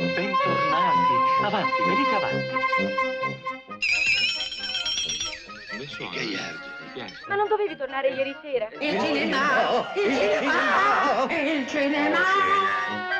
Bentornati. Avanti, venite avanti. Che gagliardo. Ma non dovevi tornare ieri sera? Il cinema! Il cinema! Il cinema! Un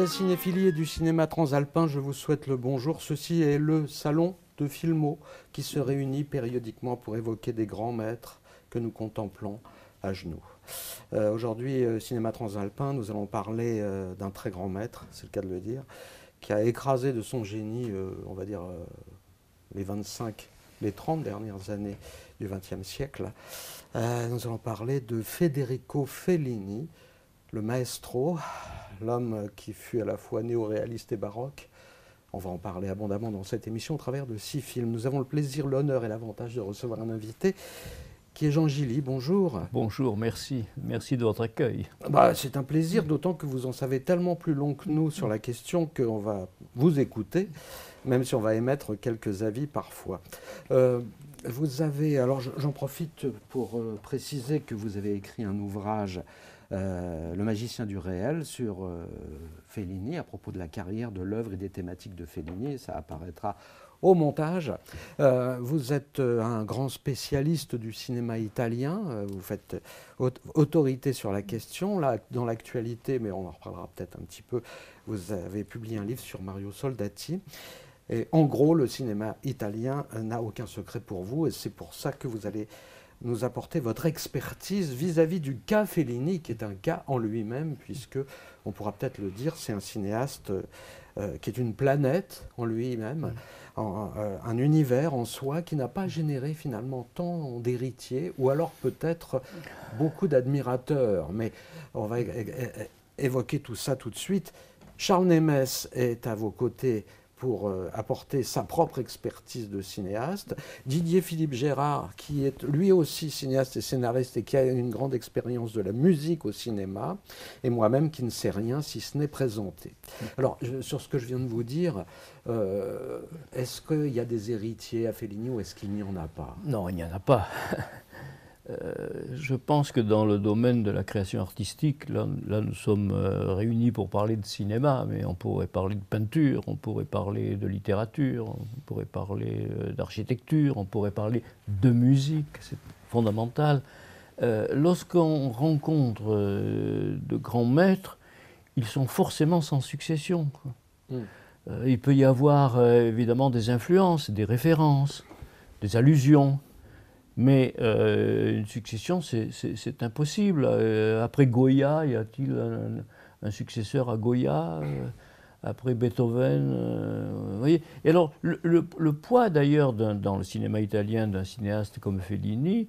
la cinéphilie et du cinéma transalpin, je vous souhaite le bonjour. Ceci est le salon de Filmo qui se réunit périodiquement pour évoquer des grands maîtres que nous contemplons à genoux. Euh, Aujourd'hui, euh, cinéma transalpin, nous allons parler euh, d'un très grand maître, c'est le cas de le dire, qui a écrasé de son génie, on va dire, les 25, les 30 dernières années du XXe siècle. Nous allons parler de Federico Fellini, le maestro, l'homme qui fut à la fois néo-réaliste et baroque. On va en parler abondamment dans cette émission au travers de six films. Nous avons le plaisir, l'honneur et l'avantage de recevoir un invité qui est Jean Gilly. Bonjour. Bonjour, merci. Merci de votre accueil. Bah, c'est un plaisir, d'autant que vous en savez tellement plus long que nous sur la question qu'on va vous écouter, même si on va émettre quelques avis parfois. Euh, vous avez, alors je- j'en profite pour euh, préciser que vous avez écrit un ouvrage, euh, Le magicien du réel, sur euh, Fellini, à propos de la carrière, de l'œuvre et des thématiques de Fellini. Ça apparaîtra au montage. Euh, vous êtes un grand spécialiste du cinéma italien. vous faites aut- autorité sur la question. Là, dans l'actualité, mais on en reparlera peut-être un petit peu, vous avez publié un livre sur Mario Soldati. Et en gros, le cinéma italien n'a aucun secret pour vous, et c'est pour ça que vous allez nous apporter votre expertise vis-à-vis du cas Fellini, qui est un cas en lui-même, puisque, on pourra peut-être le dire, c'est un cinéaste euh, qui est une planète en lui-même, en- euh, un univers en soi qui n'a pas généré finalement tant d'héritiers, ou alors peut-être beaucoup d'admirateurs. Mais on va évoquer tout ça tout de suite. Charles Nemes est à vos côtés pour euh, apporter sa propre expertise de cinéaste. Didier Philippe Gérard, qui est lui aussi cinéaste et scénariste et qui a une grande expérience de la musique au cinéma, et moi-même qui ne sais rien si ce n'est présenté. Alors, sur ce que je viens de vous dire, euh, est-ce qu'il y a des héritiers à Fellini ou est-ce qu'il n'y en a pas? Non, il n'y en a pas. Euh, je pense que dans le domaine de la création artistique, là, là, nous sommes euh, réunis pour parler de cinéma, mais on pourrait parler de peinture, on pourrait parler de littérature, on pourrait parler euh, d'architecture, on pourrait parler de musique, c'est fondamental. Euh, Lorsqu'on rencontre euh, de grands maîtres, ils sont forcément sans succession. Mm. Euh, il peut y avoir évidemment des influences, des références, des allusions. Mais euh, une succession, c'est- impossible. Euh, après Goya, y a-t-il un, successeur à Goya Euh, Après Beethoven vous voyez Et alors, le, poids d'ailleurs dans le cinéma italien d'un cinéaste comme Fellini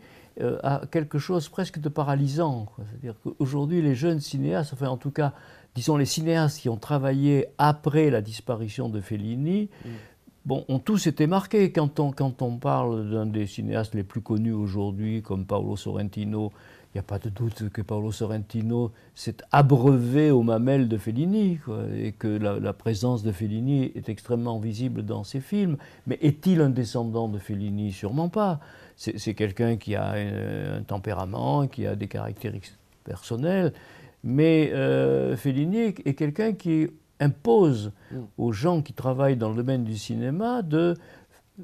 a quelque chose presque de paralysant. C'est-à-dire qu'aujourd'hui, les jeunes cinéastes, enfin en tout cas, disons les cinéastes qui ont travaillé après la disparition de Fellini, bon, ont tous été marqués. Quand on, quand on parle d'un des cinéastes les plus connus aujourd'hui, comme Paolo Sorrentino, il n'y a pas de doute que Paolo Sorrentino s'est abreuvé aux mamelles de Fellini, et que la, présence de Fellini est extrêmement visible dans ses films. Mais est-il un descendant de Fellini? Sûrement pas. C'est quelqu'un qui a un tempérament, qui a des caractéristiques personnelles, mais euh, Fellini est quelqu'un qui impose Mm. aux gens qui travaillent dans le domaine du cinéma de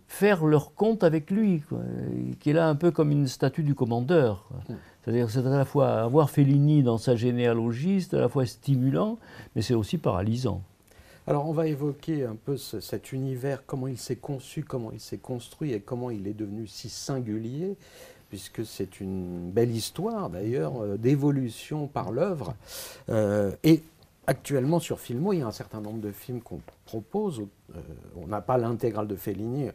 faire leur compte avec lui, quoi, et qu'il a un peu comme une statue du commandeur. Mm. C'est-à-dire c'est à la fois avoir Fellini dans sa généalogie, c'est à la fois stimulant, mais c'est aussi paralysant. Alors on va évoquer un peu ce- cet univers, comment il s'est conçu, comment il s'est construit et comment il est devenu si singulier, puisque c'est une belle histoire d'ailleurs euh, d'évolution par l'œuvre. Euh, et actuellement sur Filmo, il y a un certain nombre de films qu'on propose. Euh, on n'a pas l'intégrale de Fellini.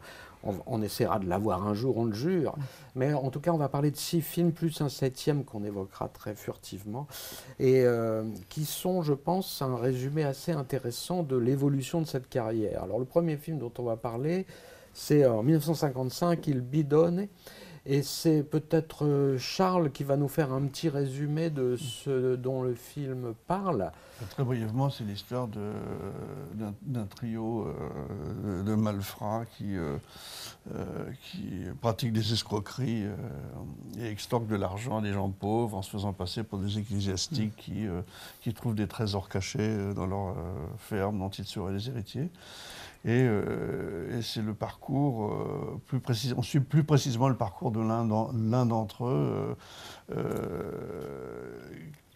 On, essaiera de l'avoir un jour, on le jure. Mais en tout cas, on va parler de six films, plus un septième qu'on évoquera très furtivement, et euh, qui sont, je pense, un résumé assez intéressant de l'évolution de cette carrière. Alors, le premier film dont on va parler, c'est en 1955, Il bidonne. Et c'est peut-être euh, Charles qui va nous faire un petit résumé de ce dont le film parle. Très brièvement, c'est l'histoire d'un trio euh, de malfrats qui, euh, euh, pratiquent des escroqueries euh, et extorquent de l'argent à des gens pauvres en se faisant passer pour des ecclésiastiques qui, euh, qui trouvent des trésors cachés euh, dans leur euh, ferme dont ils seraient les héritiers. Et, euh, et c'est le parcours, euh, plus précis, on suit plus précisément le parcours de l'un d'en- l'un d'entre eux, euh,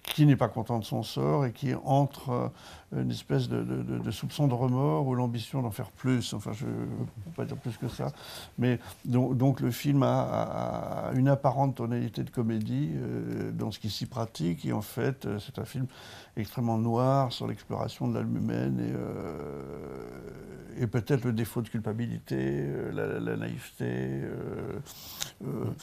qui n'est pas content de son sort et qui entre une espèce de, soupçon de remords ou l'ambition d'en faire plus. Enfin, je ne peux pas dire plus que ça. Mais donc, le film a, a- une apparente tonalité de comédie dans ce qui s'y pratique. Et en fait, c'est un film extrêmement noir sur l'exploration de l'âme humaine et, euh, peut-être le défaut de culpabilité, euh, la, naïveté, euh,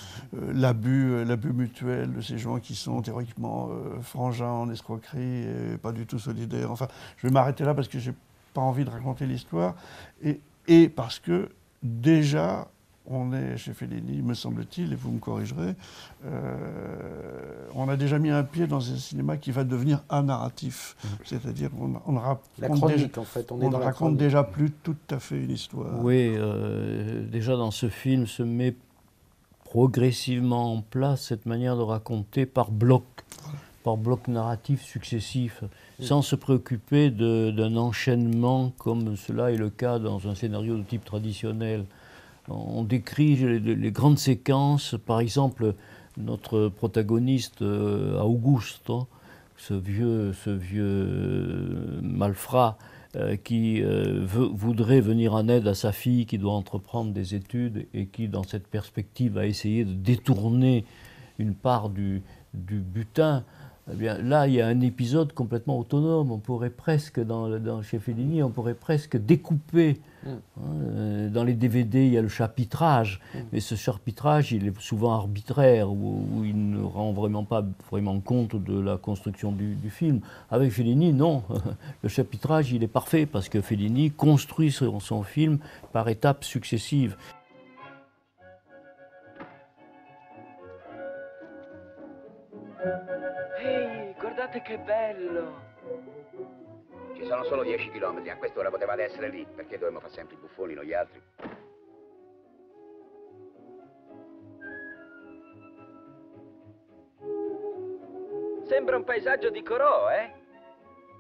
l'abus, mutuel de ces gens qui sont théoriquement frangins en escroquerie et pas du tout solidaires. Enfin, je vais m'arrêter là parce que j'ai pas envie de raconter l'histoire et, et parce que déjà on est chez Fellini, me semble-t-il, et vous me corrigerez, euh, on a déjà mis un pied dans un cinéma qui va devenir un narratif. C'est-à-dire qu'on on ne raconte, déjà, chronique, en fait, on, on est ne dans la raconte déjà plus tout à fait une histoire. Oui, euh, déjà dans ce film se met progressivement en place cette manière de raconter par bloc, par bloc narratif successif, sans se préoccuper d'un enchaînement comme cela est le cas dans un scénario de type traditionnel. On décrit les, grandes séquences, par exemple notre protagoniste euh, Augusto, ce vieux, ce vieux euh, malfrat euh, qui voudrait venir en aide à sa fille qui doit entreprendre des études et qui, dans cette perspective, a essayé de détourner une part du, butin. Eh là, il y a un épisode complètement autonome. On pourrait presque, dans, dans, chez Fellini, on pourrait presque découper. Mm. hein, euh, dans les DVD, il y a le chapitrage, mais ce chapitrage, il est souvent arbitraire, où, où il ne rend vraiment pas vraiment compte de la construction du, du film. Avec Fellini, non. Le chapitrage, il est parfait, parce que Fellini construit son, son film par étapes successives. Ehi, guardate che bello! Ci sono solo 10 chilometri, a quest'ora potevate essere lì, perché dovremmo fare sempre i buffoni noi altri? Sembra un paesaggio di Corò, eh?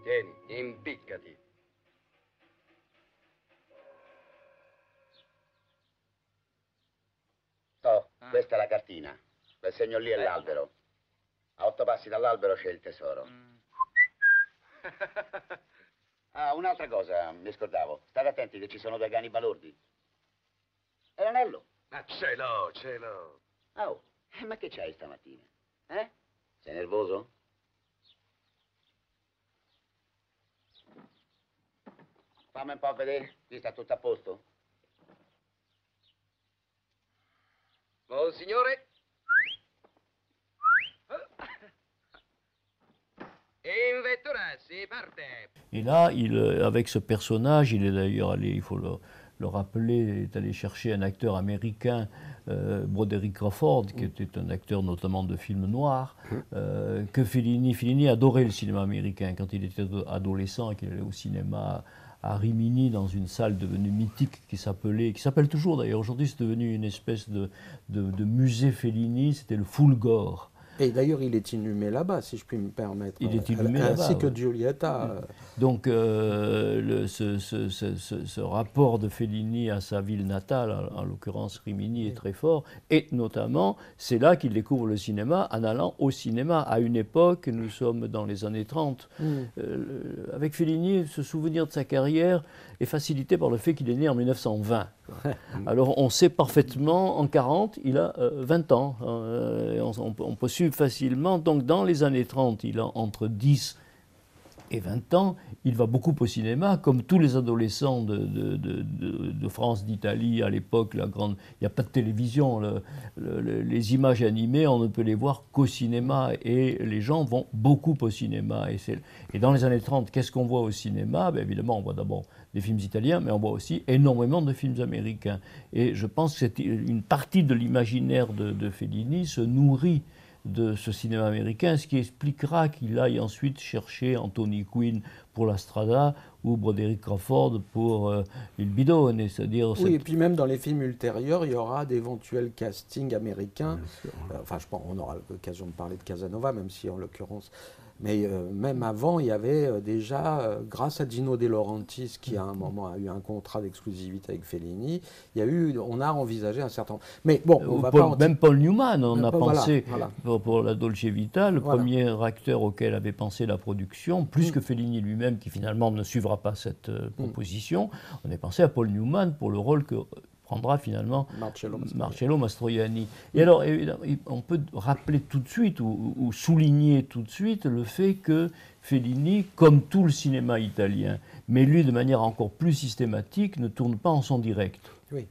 Tieni, impiccati. Oh, questa è la cartina. Quel segno lì è l'albero. A otto passi dall'albero c'è il tesoro. Ah, un'altra cosa, mi scordavo. State attenti che ci sono due cani balordi. E l'anello? Ma ce l'ho, ce l'ho. Oh, eh, ma che c'hai stamattina? Eh? Sei nervoso? Fammi un po' vedere, qui sta tutto a posto. Oh, signore. Et là, euh, avec ce personnage, il est d'ailleurs allé, il faut le, le rappeler, est allé chercher un acteur américain, euh, Broderick Crawford, qui était un acteur notamment de films noirs, euh, que Fellini, Fellini adorait le cinéma américain. Quand il était ado- adolescent et qu'il allait au cinéma à Rimini, dans une salle devenue mythique qui s'appelait, qui s'appelle toujours d'ailleurs, aujourd'hui c'est devenu une espèce de, de, de musée Fellini, c'était le Fulgore. Et d'ailleurs, il est inhumé là-bas, si je puis me permettre. Il est inhumé Ainsi là-bas, que ouais. Giulietta. euh, Donc euh, le- ce, ce- ce- ce- ce rapport de Fellini à sa ville natale, en, en l'occurrence Rimini, est très fort. Et notamment, c'est là qu'il découvre le cinéma en allant au cinéma. À une époque, nous sommes dans les années 30. mm. Euh, avec Fellini, ce souvenir de sa carrière est facilité par le fait qu'il est né en 1920. Alors on sait parfaitement, en 40, il a euh, 20 ans. euh, on, on peut- on peut suivre facilement. Donc dans les années 30, il a entre 10 et 20 ans, il va beaucoup au cinéma, comme tous les adolescents de, France, d'Italie, à l'époque, la grande, il n'y a pas de télévision, le- le- le- les images animées, on ne peut les voir qu'au cinéma, et les gens vont beaucoup au cinéma. Et, dans les années 30, qu'est-ce qu'on voit au cinéma? Ben, Évidemment, on voit d'abord des films italiens, mais on voit aussi énormément de films américains. Et je pense que c'est une partie de l'imaginaire de Fellini se nourrit de ce cinéma américain, ce qui expliquera qu'il aille ensuite chercher Anthony Quinn pour La Strada ou Broderick Crawford pour euh, Il Bidone, c'est-à-dire Oui, cette- et puis même dans les films ultérieurs, il y aura d'éventuels castings américains. Euh, Enfin, je pense on aura l'occasion de parler de Casanova, même si en l'occurrence. Mais euh, même avant, il y avait euh, déjà, euh, grâce à Dino De Laurentiis, qui à un moment a eu un contrat d'exclusivité avec Fellini, il y a eu, on a envisagé un certain. Mais bon, on va Paul- pas. même Paul Newman, on a pensé voilà. Pour, pour la Dolce Vita, le Voilà. premier acteur auquel avait pensé la production, plus Mm. que Fellini lui-même, qui finalement ne suivra pas cette proposition, on a pensé à Paul Newman pour le rôle que prendra finalement Marcello Mastroianni. Marcello Mastroianni. Et alors, on peut rappeler tout de suite ou, ou souligner tout de suite le fait que Fellini, comme tout le cinéma italien, mais lui de manière encore plus systématique, ne tourne pas en son direct. Oui.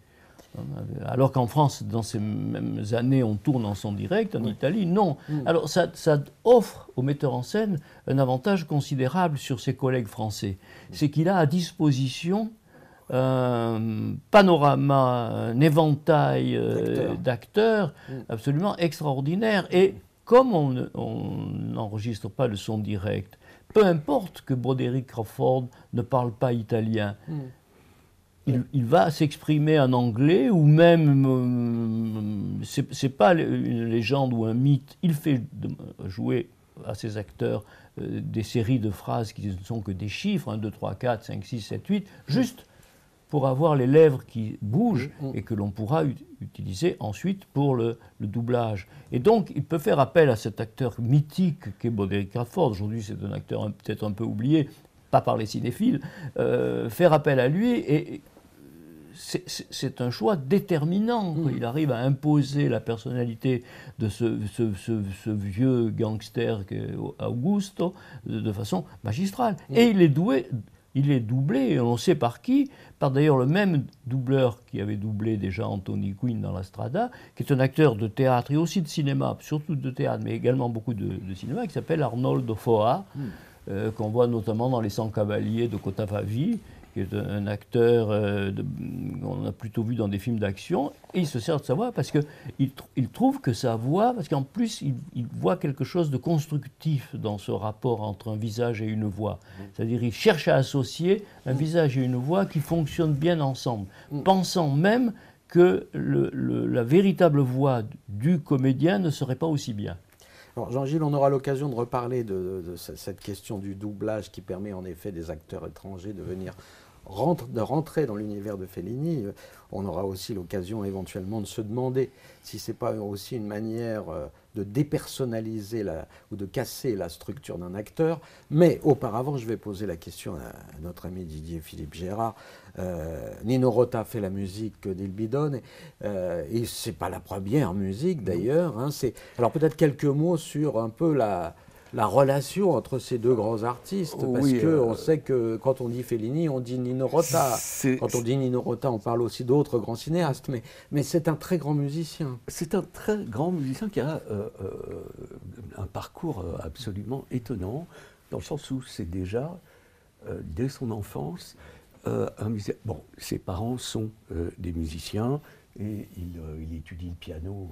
Alors qu'en France, dans ces mêmes années, on tourne en son direct, en Italie, non. Alors ça, ça offre au metteur en scène un avantage considérable sur ses collègues français. C'est qu'il a à disposition un panorama, un éventail euh, D'acteurs. d'acteurs absolument extraordinaire. Et comme on ne- on n'enregistre pas le son direct, peu importe que Broderick Crawford ne parle pas italien, il, il va s'exprimer en anglais ou même, euh, c'est pas une légende ou un mythe, il fait jouer à ses acteurs euh, des séries de phrases qui ne sont que des chiffres, 1, 2, 3, 4, 5, 6, 7, 8, juste pour avoir les lèvres qui bougent et que l'on pourra ut- utiliser ensuite pour le, le doublage. Et donc, il peut faire appel à cet acteur mythique qu'est Broderick Crawford. Aujourd'hui, c'est un acteur peut-être un peu oublié, pas par les cinéphiles. euh, faire appel à lui et c'est- un choix déterminant. quoi. Il arrive à imposer la personnalité de ce, ce- ce- ce vieux gangster Augusto de, de façon magistrale. Et il est doué. Il est doublé, et on sait par qui, par d'ailleurs le même doubleur qui avait doublé déjà Anthony Quinn dans La Strada, qui est un acteur de théâtre et aussi de cinéma, surtout de théâtre, mais également beaucoup de, de cinéma, qui s'appelle Arnold Foa, euh, qu'on voit notamment dans Les 100 Cavaliers de Cotavavi, qui est un, acteur euh, qu'on a plutôt vu dans des films d'action, et il se sert de sa voix parce qu'il il trouve que sa voix, parce qu'en plus il, il voit quelque chose de constructif dans ce rapport entre un visage et une voix. C'est-à-dire il cherche à associer un visage et une voix qui fonctionnent bien ensemble, pensant même que le- le- la véritable voix du comédien ne serait pas aussi bien. Alors, Jean-Gilles, on aura l'occasion de reparler de, de ce- cette question du doublage qui permet en effet des acteurs étrangers de venir rentre- de rentrer dans l'univers de Fellini. Euh, On aura aussi l'occasion éventuellement de se demander si c'est pas aussi une manière euh, de dépersonnaliser la, ou de casser la structure d'un acteur. Mais auparavant, je vais poser la question à, à notre ami Didier Philippe Gérard. Euh, Nino Rota fait la musique d'Il Bidone, euh, et c'est pas la première musique d'ailleurs. hein, alors peut-être quelques mots sur un peu la la relation entre ces deux grands artistes, parce Oui, que euh, on sait que quand on dit Fellini, on dit Nino Rota. Quand on dit Nino Rota, on parle aussi d'autres grands cinéastes, mais, mais c'est un très grand musicien. C'est un très grand musicien qui a euh, euh, un parcours euh, absolument étonnant, dans le sens où c'est déjà, euh, dès son enfance, un musicien. Bon, ses parents sont des musiciens et il, il étudie le piano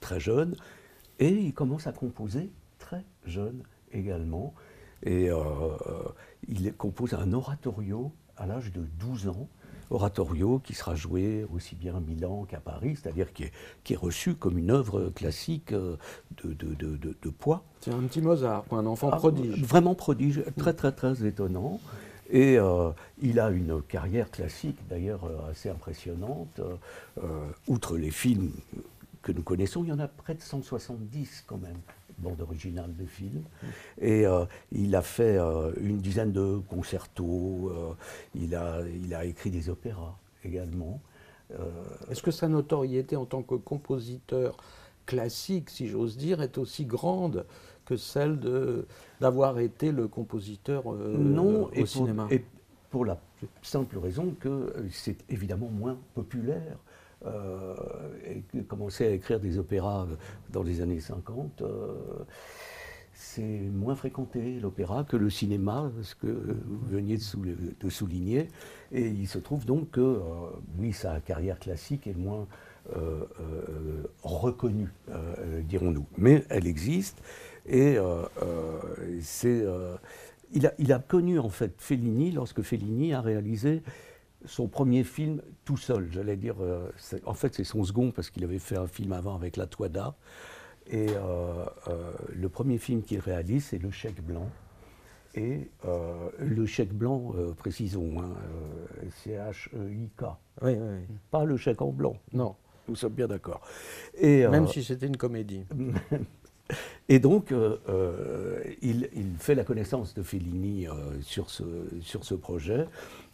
très jeune et il commence à composer très jeune également. Et euh, il compose un oratorio à l'âge de 12 ans, oratorio qui sera joué aussi bien à Milan qu'à Paris, c'est-à-dire qui est, qui est reçu comme une œuvre classique euh, de, de- de- poids. C'est un petit Mozart, un enfant Ah, prodige. Vraiment prodige, très très très étonnant. Et euh, il a une carrière classique d'ailleurs euh, assez impressionnante. Euh, euh, outre les films que nous connaissons, il y en a près de 170 quand même, bande originale de films. Et euh, il a fait euh, une dizaine de concertos, euh, il, a, il a écrit des opéras également. Est-ce que sa notoriété en tant que compositeur classique, si j'ose dire, est aussi grande que celle d'avoir été le compositeur non, au et pour, cinéma? et pour la simple raison que c'est évidemment moins populaire. Euh, et commencer à écrire des opéras euh, dans les années 50, euh, c'est moins fréquenté l'opéra que le cinéma, ce que vous veniez de, sou- de souligner. Et il se trouve donc que, oui, sa carrière classique est moins reconnue, dirons-nous. Mais elle existe et c'est. il a connu en fait Fellini lorsque Fellini a réalisé son premier film tout seul, j'allais dire. euh, en fait, c'est son second parce qu'il avait fait un film avant avec La Toada. Et euh, euh, le premier film qu'il réalise, c'est Le Chèque Blanc. Et le chèque blanc, précisons, hein, C-H-E-I-K. Oui, oui, oui. Pas le chèque en blanc. Non, Nous sommes bien d'accord. Et, même si c'était une comédie. et donc, euh, euh, il, il fait la connaissance de Fellini euh, sur, ce, sur ce projet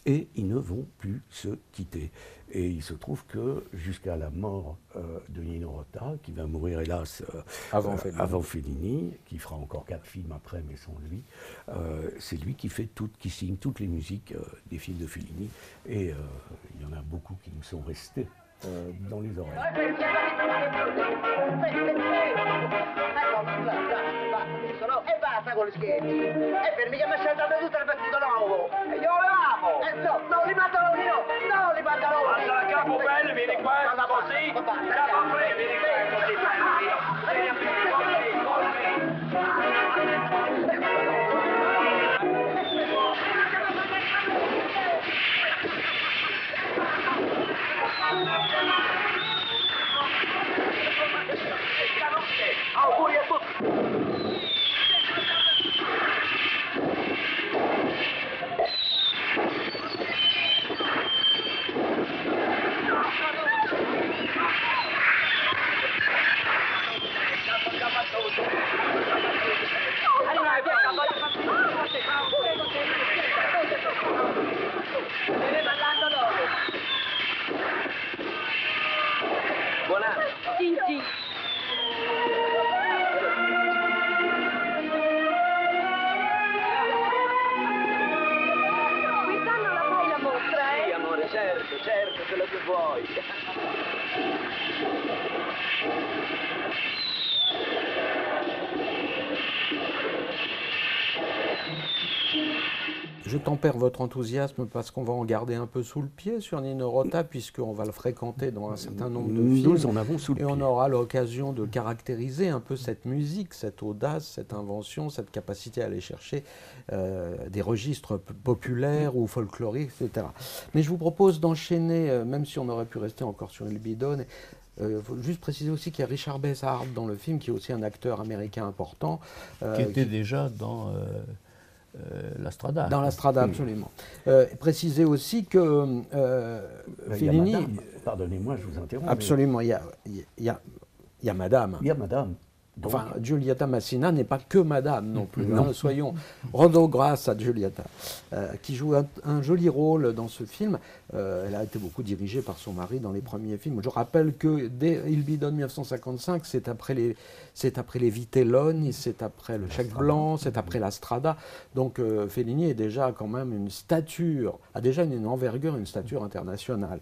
et ils ne vont plus se quitter. Et il se trouve que jusqu'à la mort euh, de Nino Rota, qui va mourir hélas euh, Avant euh, Fellini. avant Fellini, qui fera encore quatre films après, mais sans lui, c'est lui qui, fait toutes, qui signe toutes les musiques des films de Fellini. Et il y en a beaucoup qui nous sont restés euh, dans les oreilles. Allora capo bello vieni qua così, capo freddo vieni qua così bello, vieni a così, così. Tempère votre enthousiasme parce qu'on va en garder un peu sous le pied sur Nino Rota, puisqu'on va le fréquenter dans un certain nombre de films. Nous en avons sous le Et on pied. aura l'occasion de caractériser un peu cette musique, cette audace, cette invention, cette capacité à aller chercher euh, des registres populaires ou folkloriques, etc. Mais je vous propose d'enchaîner, euh, même si on aurait pu rester encore sur Il Bidone. Il faut juste préciser aussi qu'il y a Richard Bessard dans le film, qui est aussi un acteur américain important. euh, qui était déjà dans euh, la Strada. dans la Strada, absolument. Euh, préciser aussi que euh, Ben, y a Fellini. Pardonnez-moi, je vous interromps. mais Absolument, il y a, y a- il y a Madame. Il y a madame. Donc, Enfin, Giulietta Massina n'est pas que Madame non plus. Non. hein, soyons rendons grâce à Giulietta, euh, qui joue un, un joli rôle dans ce film. Euh, elle a été beaucoup dirigée par son mari dans les premiers films. Je rappelle que dès Il Bidonne 1955, c'est après les, c'est après les Vitelloni, c'est après le Chèque Blanc, c'est après la Strada. Donc euh, Fellini est déjà quand même une stature, a déjà une, une envergure, une stature internationale.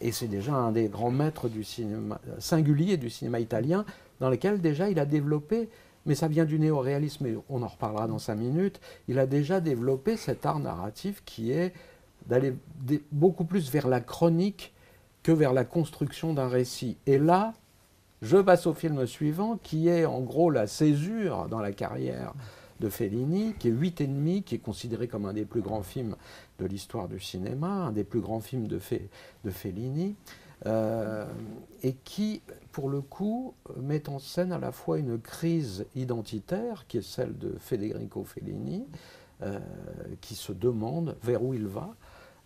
Et c'est déjà un des grands maîtres du cinéma singulier du cinéma italien, dans lequel déjà il a développé, mais ça vient du néoréalisme, et on en reparlera dans cinq minutes, il a déjà développé cet art narratif qui est d'aller beaucoup plus vers la chronique que vers la construction d'un récit. Et là, je passe au film suivant, qui est en gros la césure dans la carrière de Fellini, qui est Huit ennemis, qui est considéré comme un des plus grands films de l'histoire du cinéma, un des plus grands films de Fellini, euh, et qui, pour le coup, met en scène à la fois une crise identitaire, qui est celle de Federico Fellini, euh, qui se demande vers où il va,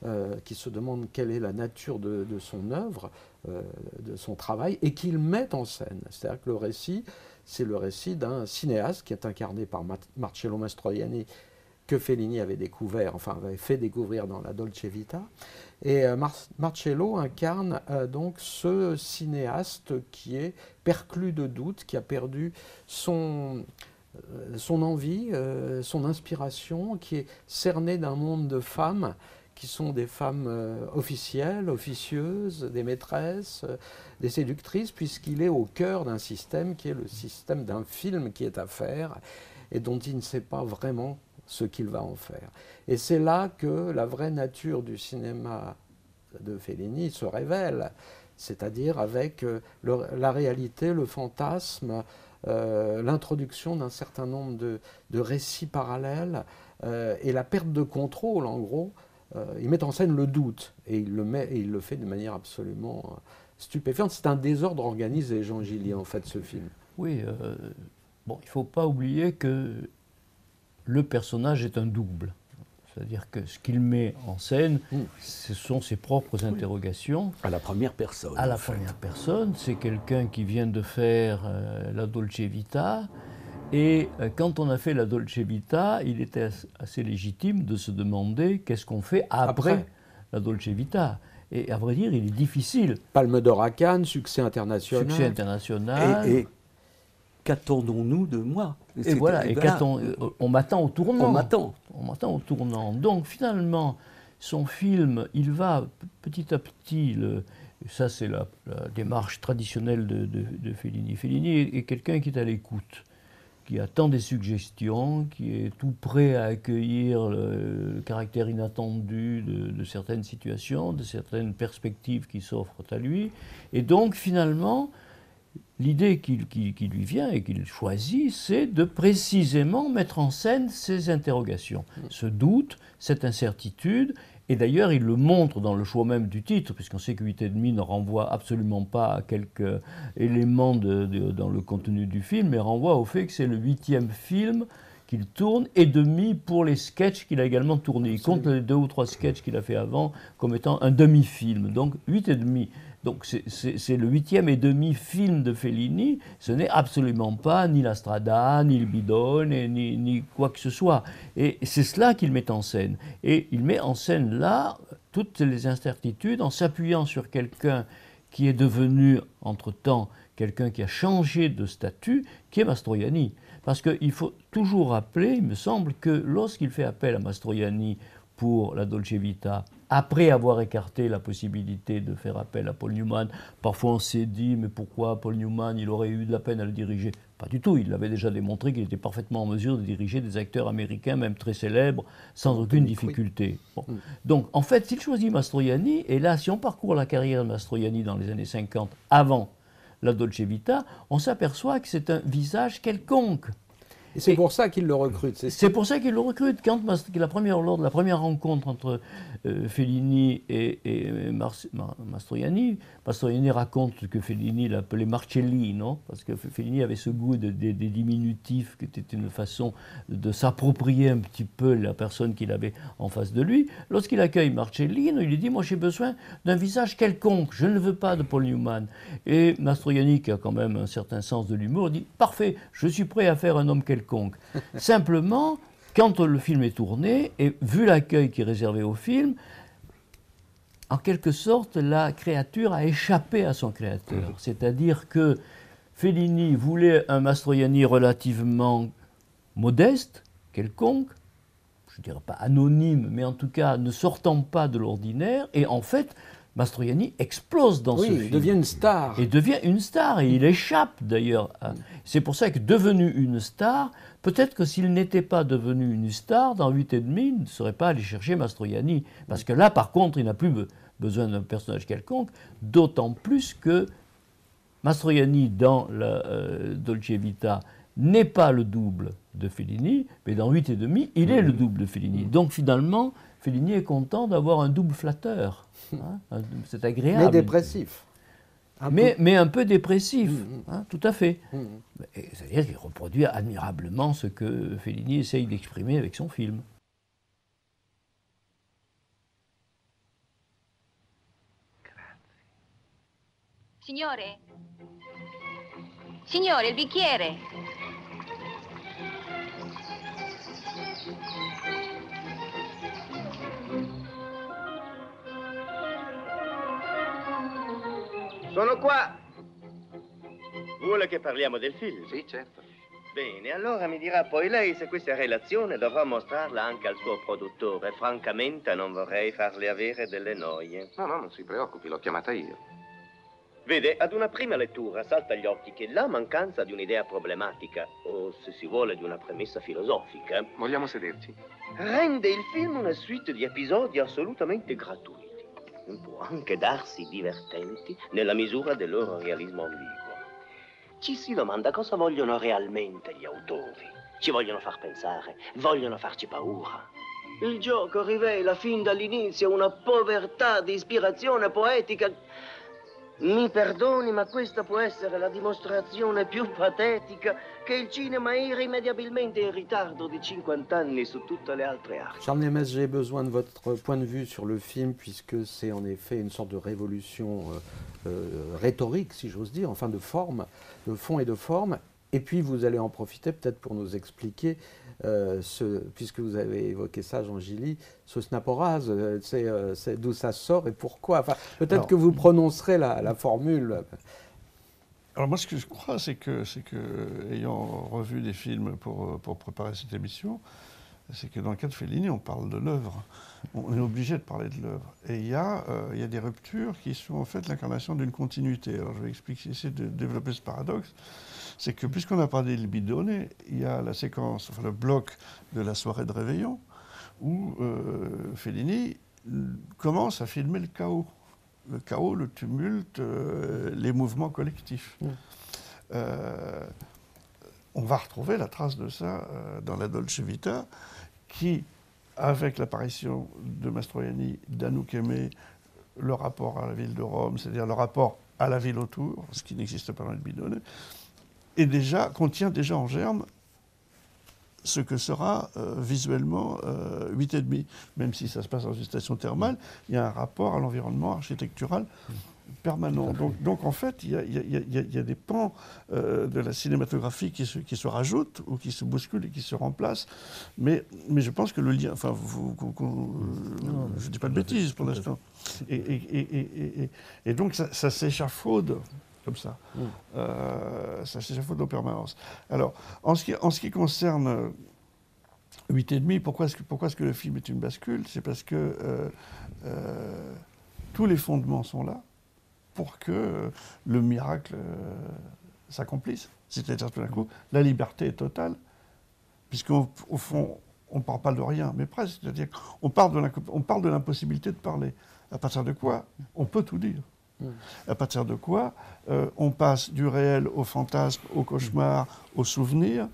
euh, qui se demande quelle est la nature de, son œuvre, euh, de son travail, et qu'il met en scène. C'est-à-dire que le récit, c'est le récit d'un cinéaste qui est incarné par Marcello Mastroianni, que Fellini avait découvert, enfin avait fait découvrir dans la Dolce Vita. Et euh, Mar- Marcello incarne euh, donc ce cinéaste qui est perclus de doute, qui a perdu son, euh, son envie, son inspiration, qui est cerné d'un monde de femmes qui sont des femmes officielles, officieuses, des maîtresses, des séductrices, puisqu'il est au cœur d'un système qui est le système d'un film qui est à faire et dont il ne sait pas vraiment ce qu'il va en faire. Et c'est là que la vraie nature du cinéma de Fellini se révèle, c'est-à-dire avec euh, la réalité, le fantasme, euh, l'introduction d'un certain nombre de, de récits parallèles euh, et la perte de contrôle, en gros. Euh, il met en scène le doute et il le, met, et il le fait de manière absolument stupéfiante. C'est un désordre organisé, Jean Gillier, en fait, ce film. Oui, bon, il ne faut pas oublier que le personnage est un double. C'est-à-dire que ce qu'il met en scène, ce sont ses propres interrogations. À la première personne. À la fait. première personne, c'est quelqu'un qui vient de faire euh, la Dolce Vita. Et euh, quand on a fait la Dolce Vita, il était as- assez légitime de se demander qu'est-ce qu'on fait après, Après. la Dolce Vita. Et à vrai dire, il est difficile. Palme d'or à Cannes, succès international. Succès international. Et, et qu'attendons-nous de moi? Et voilà, et qu'attend- euh, on m'attend au tournant. On m'attend. On m'attend au tournant. Donc finalement, son film, il va petit à petit, le- ça c'est la, la démarche traditionnelle de, de- de Fellini. Fellini est, est quelqu'un qui est à l'écoute, qui attend des suggestions, qui est tout prêt à accueillir le, le caractère inattendu de, de certaines situations, de certaines perspectives qui s'offrent à lui. Et donc finalement, L'idée qui, qui- qui lui vient et qu'il choisit, c'est de précisément mettre en scène ces interrogations, ce doute, cette incertitude. Et d'ailleurs, il le montre dans le choix même du titre, puisqu'on sait que 8,5 ne renvoie absolument pas à quelques éléments de- de- dans le contenu du film, mais renvoie au fait que c'est le huitième film qu'il tourne et demi pour les sketchs qu'il a également tournés. Il compte les deux ou trois sketchs qu'il a fait avant comme étant un demi-film, donc huit et demi. Donc c'est- le huitième et demi film de Fellini. Ce n'est absolument pas ni la Strada, ni le bidon, et ni, ni quoi que ce soit. Et c'est cela qu'il met en scène. Et il met en scène là toutes les incertitudes en s'appuyant sur quelqu'un qui est devenu entre-temps quelqu'un qui a changé de statut, qui est Mastroianni. Parce qu'il faut toujours rappeler, il me semble, que lorsqu'il fait appel à Mastroianni pour la Dolce Vita, après avoir écarté la possibilité de faire appel à Paul Newman, parfois on s'est dit, mais pourquoi Paul Newman, il aurait eu de la peine à le diriger? Pas du tout, il avait déjà démontré qu'il était parfaitement en mesure de diriger des acteurs américains, même très célèbres, sans aucune difficulté. Bon. Donc, en fait, s'il choisit Mastroianni, et là, si on parcourt la carrière de Mastroianni dans les années 50, avant la Dolce Vita, on s'aperçoit que c'est un visage quelconque. Et c'est pour ça qu'il le recrute. C'est pour ça qu'il le recrute. Quand la première, lors de la première rencontre entre euh, Fellini et, et Mar- Mar- Mastroianni, Mastroianni raconte que Fellini l'appelait Marcellino, parce que Fellini avait ce goût de- des- des diminutifs, qui était une façon de s'approprier un petit peu la personne qu'il avait en face de lui. Lorsqu'il accueille Marcellino, il lui dit Moi, j'ai besoin d'un visage quelconque, je ne veux pas de Paul Newman. Et Mastroianni, qui a quand même un certain sens de l'humour, dit Parfait, je suis prêt à faire un homme quelconque. Simplement, quand le film est tourné, et vu l'accueil qui est réservé au film, en quelque sorte, la créature a échappé à son créateur. C'est-à-dire que Fellini voulait un Mastroianni relativement modeste, quelconque, je ne dirais pas anonyme, mais en tout cas ne sortant pas de l'ordinaire, et en fait, Mastroianni explose dans oui, ce il film. devient une star. Et devient une star, et il échappe d'ailleurs. à- C'est pour ça que devenu une star, peut-être que s'il n'était pas devenu une star, dans 8 et demi, il ne serait pas allé chercher Mastroianni. Parce que là, par contre, il n'a plus besoin d'un personnage quelconque, d'autant plus que Mastroianni, dans la euh, Dolce Vita, n'est pas le double de Fellini, mais dans 8 et demi, il est le double de Fellini. Donc finalement, Fellini est content d'avoir un double flatteur. hein. C'est agréable. mais dépressif. Un Mais, un peu dépressif, Mhm. hein, tout à fait. Et C'est-à-dire qu'il reproduit admirablement ce que Fellini essaye d'exprimer avec son film. Signore, signore, il bicchiere. Sono qua. Vuole che parliamo del film? Sì, certo. Bene, allora mi dirà poi lei se questa relazione dovrà mostrarla anche al suo produttore. Francamente non vorrei farle avere delle noie. No, no, non si preoccupi, l'ho chiamata io. Vede, ad una prima lettura salta agli occhi che la mancanza di un'idea problematica, o se si vuole di una premessa filosofica, Vogliamo sederci? rende il film una suite di episodi assolutamente gratuiti. Può anche darsi divertenti nella misura del loro realismo ambiguo. Ci si domanda cosa vogliono realmente gli autori. Ci vogliono far pensare, vogliono farci paura. Il gioco rivela fin dall'inizio una povertà di ispirazione poetica. Mi perdoni, ma questa può essere la dimostrazione più patetica che il cinema è irrimediabilmente in ritardo di 50 anni su tutte le altre arti. Charles Nemes, j'ai besoin de votre point de vue sur le film, puisque c'est en effet une sorte de révolution euh, euh, rhétorique, si j'ose dire, enfin de forme, de fond et de forme. Et puis vous allez en profiter peut-être pour nous expliquer, euh, ce, puisque vous avez évoqué ça, Jean Gilly, ce snaporase, euh, c'est, euh, c'est d'où ça sort et pourquoi? Enfin, peut-être Alors- que vous prononcerez la, la formule. Alors moi, ce que je crois, c'est que, c'est que, ayant revu des films pour, pour préparer cette émission, c'est que dans le cas de Fellini, on parle de l'œuvre. On est obligé de parler de l'œuvre. Et il y, a, euh, il y a des ruptures qui sont en fait l'incarnation d'une continuité. Alors je vais expliquer, essayer de développer ce paradoxe. C'est que puisqu'on a parlé de Bidone, il y a la séquence, enfin le bloc de la soirée de réveillon, où euh, Fellini commence à filmer le chaos. Le chaos, le tumulte, euh, les mouvements collectifs. Euh, on va retrouver la trace de ça dans la Dolce Vita, qui, avec l'apparition de Mastroianni, d'Anouk Aimé, le rapport à la ville de Rome, c'est-à-dire le rapport à la ville autour, ce qui n'existe pas dans le bidonnet, est déjà, contient déjà en germe ce que sera euh, visuellement euh, 8,5. Même si ça se passe dans une station thermale, il y a un rapport à l'environnement architectural permanent. Donc, donc en fait, il y a, y y y des pans euh, de la cinématographie qui se, qui se rajoutent ou qui se bousculent et qui se remplacent. Mais, mais je pense que le lien, enfin, vous, vous- vous- je ne dis pas de bêtises pour l'instant. Et, et- et- et- et- et donc ça, ça s'échafaude comme ça. Euh, ça s'échafaude en permanence. Alors, en ce qui, en ce qui concerne euh, 8,5, pourquoi est-ce que, pourquoi est-ce que le film est une bascule? C'est parce que euh, euh, tous les fondements sont là pour que euh, le miracle euh, s'accomplisse. C'est-à-dire tout d'un coup, la liberté est totale, puisqu'au au fond, on ne parle pas de rien, mais presque. C'est-à-dire qu'on parle de l'impossibilité de parler. À partir de quoi? On peut tout dire. À partir de quoi euh, on passe du réel au fantasme, au cauchemar, au souvenir,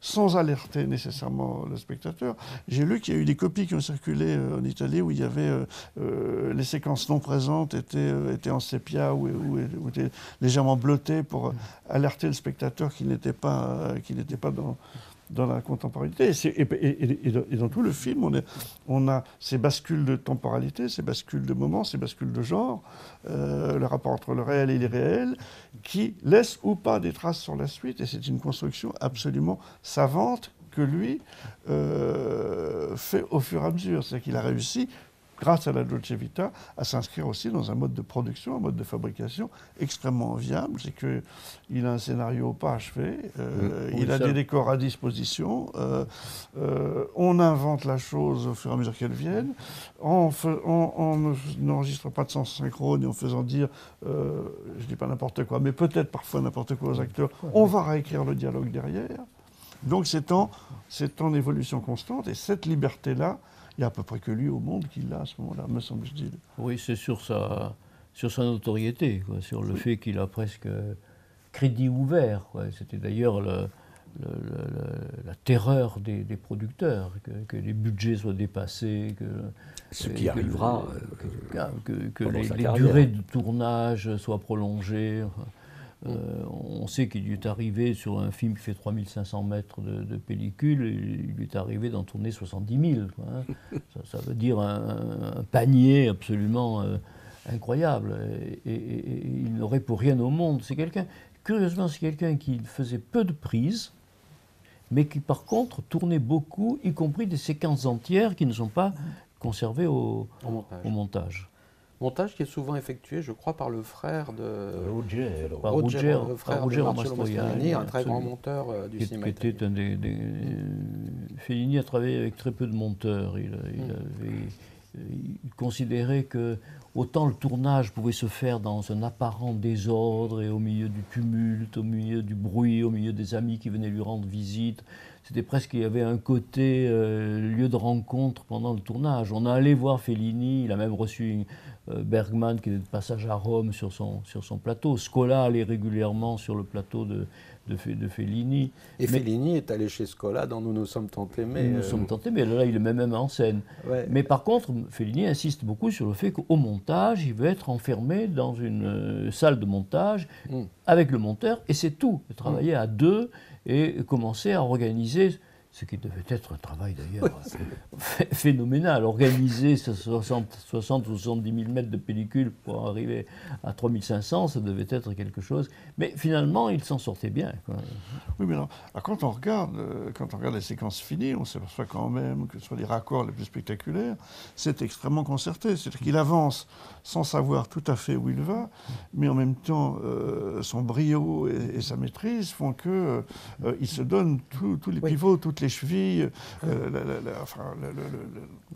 sans alerter nécessairement le spectateur. J'ai lu qu'il y a eu des copies qui ont circulé euh, en Italie où il y avait euh, les séquences non présentes étaient, en sépia ou, étaient légèrement bleutées pour alerter le spectateur qui n'était pas, qui n'était pas dans, dans la contemporanéité. Et, dans- tout le film, on a ces bascules de temporalité, ces bascules de moments, ces bascules de genre, euh, le rapport entre le réel et l'irréel, qui laissent ou pas des traces sur la suite. Et c'est une construction absolument savante que lui euh, fait au fur et à mesure. C'est-à-dire qu'il a réussi, grâce à la Dolce Vita, à s'inscrire aussi dans un mode de production, un mode de fabrication extrêmement viable. C'est qu'il a un scénario pas achevé, euh, Oui, il a ça- des décors à disposition, euh, euh, on invente la chose au fur et à mesure qu'elle vienne, ne- n'enregistre pas de sens synchrone et en faisant dire, je dis pas n'importe quoi, mais peut-être parfois n'importe quoi aux acteurs, on va réécrire le dialogue derrière. Donc c'est en, en évolution constante et cette liberté-là, n'y a à peu près que lui au monde qui l'a à ce moment-là, me semble-t-il. Oui, c'est sur sa, sur sa notoriété, quoi, sur le fait qu'il a presque crédit ouvert. C'était d'ailleurs le- le- le- le- la terreur des, des producteurs, que, que les budgets soient dépassés, que, Ce qui que- arrivera, que, que- les, durées de tournage soient prolongées. enfin, euh, on sait qu'il lui est arrivé sur un film qui fait 3500 mètres de, de pellicule, il lui est arrivé d'en tourner 70 000. quoi, hein. ça, ça veut dire un, un panier absolument euh, incroyable. Et, et- et- et il n'aurait pour rien au monde. C'est quelqu'un, curieusement, c'est quelqu'un qui faisait peu de prises, mais qui par contre tournait beaucoup, y compris des séquences entières qui ne sont pas conservées au, Au montage. au montage. Montage qui est souvent effectué, je crois, par le frère de. Par Roger, le de Marcello Mastroianni, un très grand monteur euh, du qui, cinéma qui était italien. un des, des- Fellini a travaillé avec très peu de monteurs. Il, il Mm. avait- il considérait que autant le tournage pouvait se faire dans un apparent désordre et au milieu du tumulte, au milieu du bruit, au milieu des amis qui venaient lui rendre visite. C'était presque, il y avait un côté euh, lieu de rencontre pendant le tournage. On allait voir Fellini, il a même reçu une- euh, Bergman qui était de passage à Rome sur son, sur son plateau. Scola allait régulièrement sur le plateau de, de, Fe- de Fellini. Et Mais- Fellini est allé chez Scola dans Nous nous sommes tant aimés. nous euh, sommes tentés, mais là, il est même même en scène. ouais. Mais par contre, Fellini insiste beaucoup sur le fait qu'au montage, il veut être enfermé dans une euh, salle de montage Mm. avec le monteur, et c'est tout. Travailler à deux et commencer à organiser, ce qui devait être un travail d'ailleurs ph- phénoménal, organiser ces 60, 60 ou 70 000 mètres de pellicule pour arriver à 3500, ça devait être quelque chose. Mais finalement, il s'en sortait bien. quoi. Oui, mais alors, alors, quand on regarde, euh, quand on regarde les séquences finies, on s'aperçoit quand même que sur les raccords les plus spectaculaires, c'est extrêmement concerté. C'est-à-dire qu'il avance sans savoir tout à fait où il va, mais en même temps, euh, son brio et, et sa maîtrise font que euh, il se donne tous les Oui. pivots, toutes les chevilles,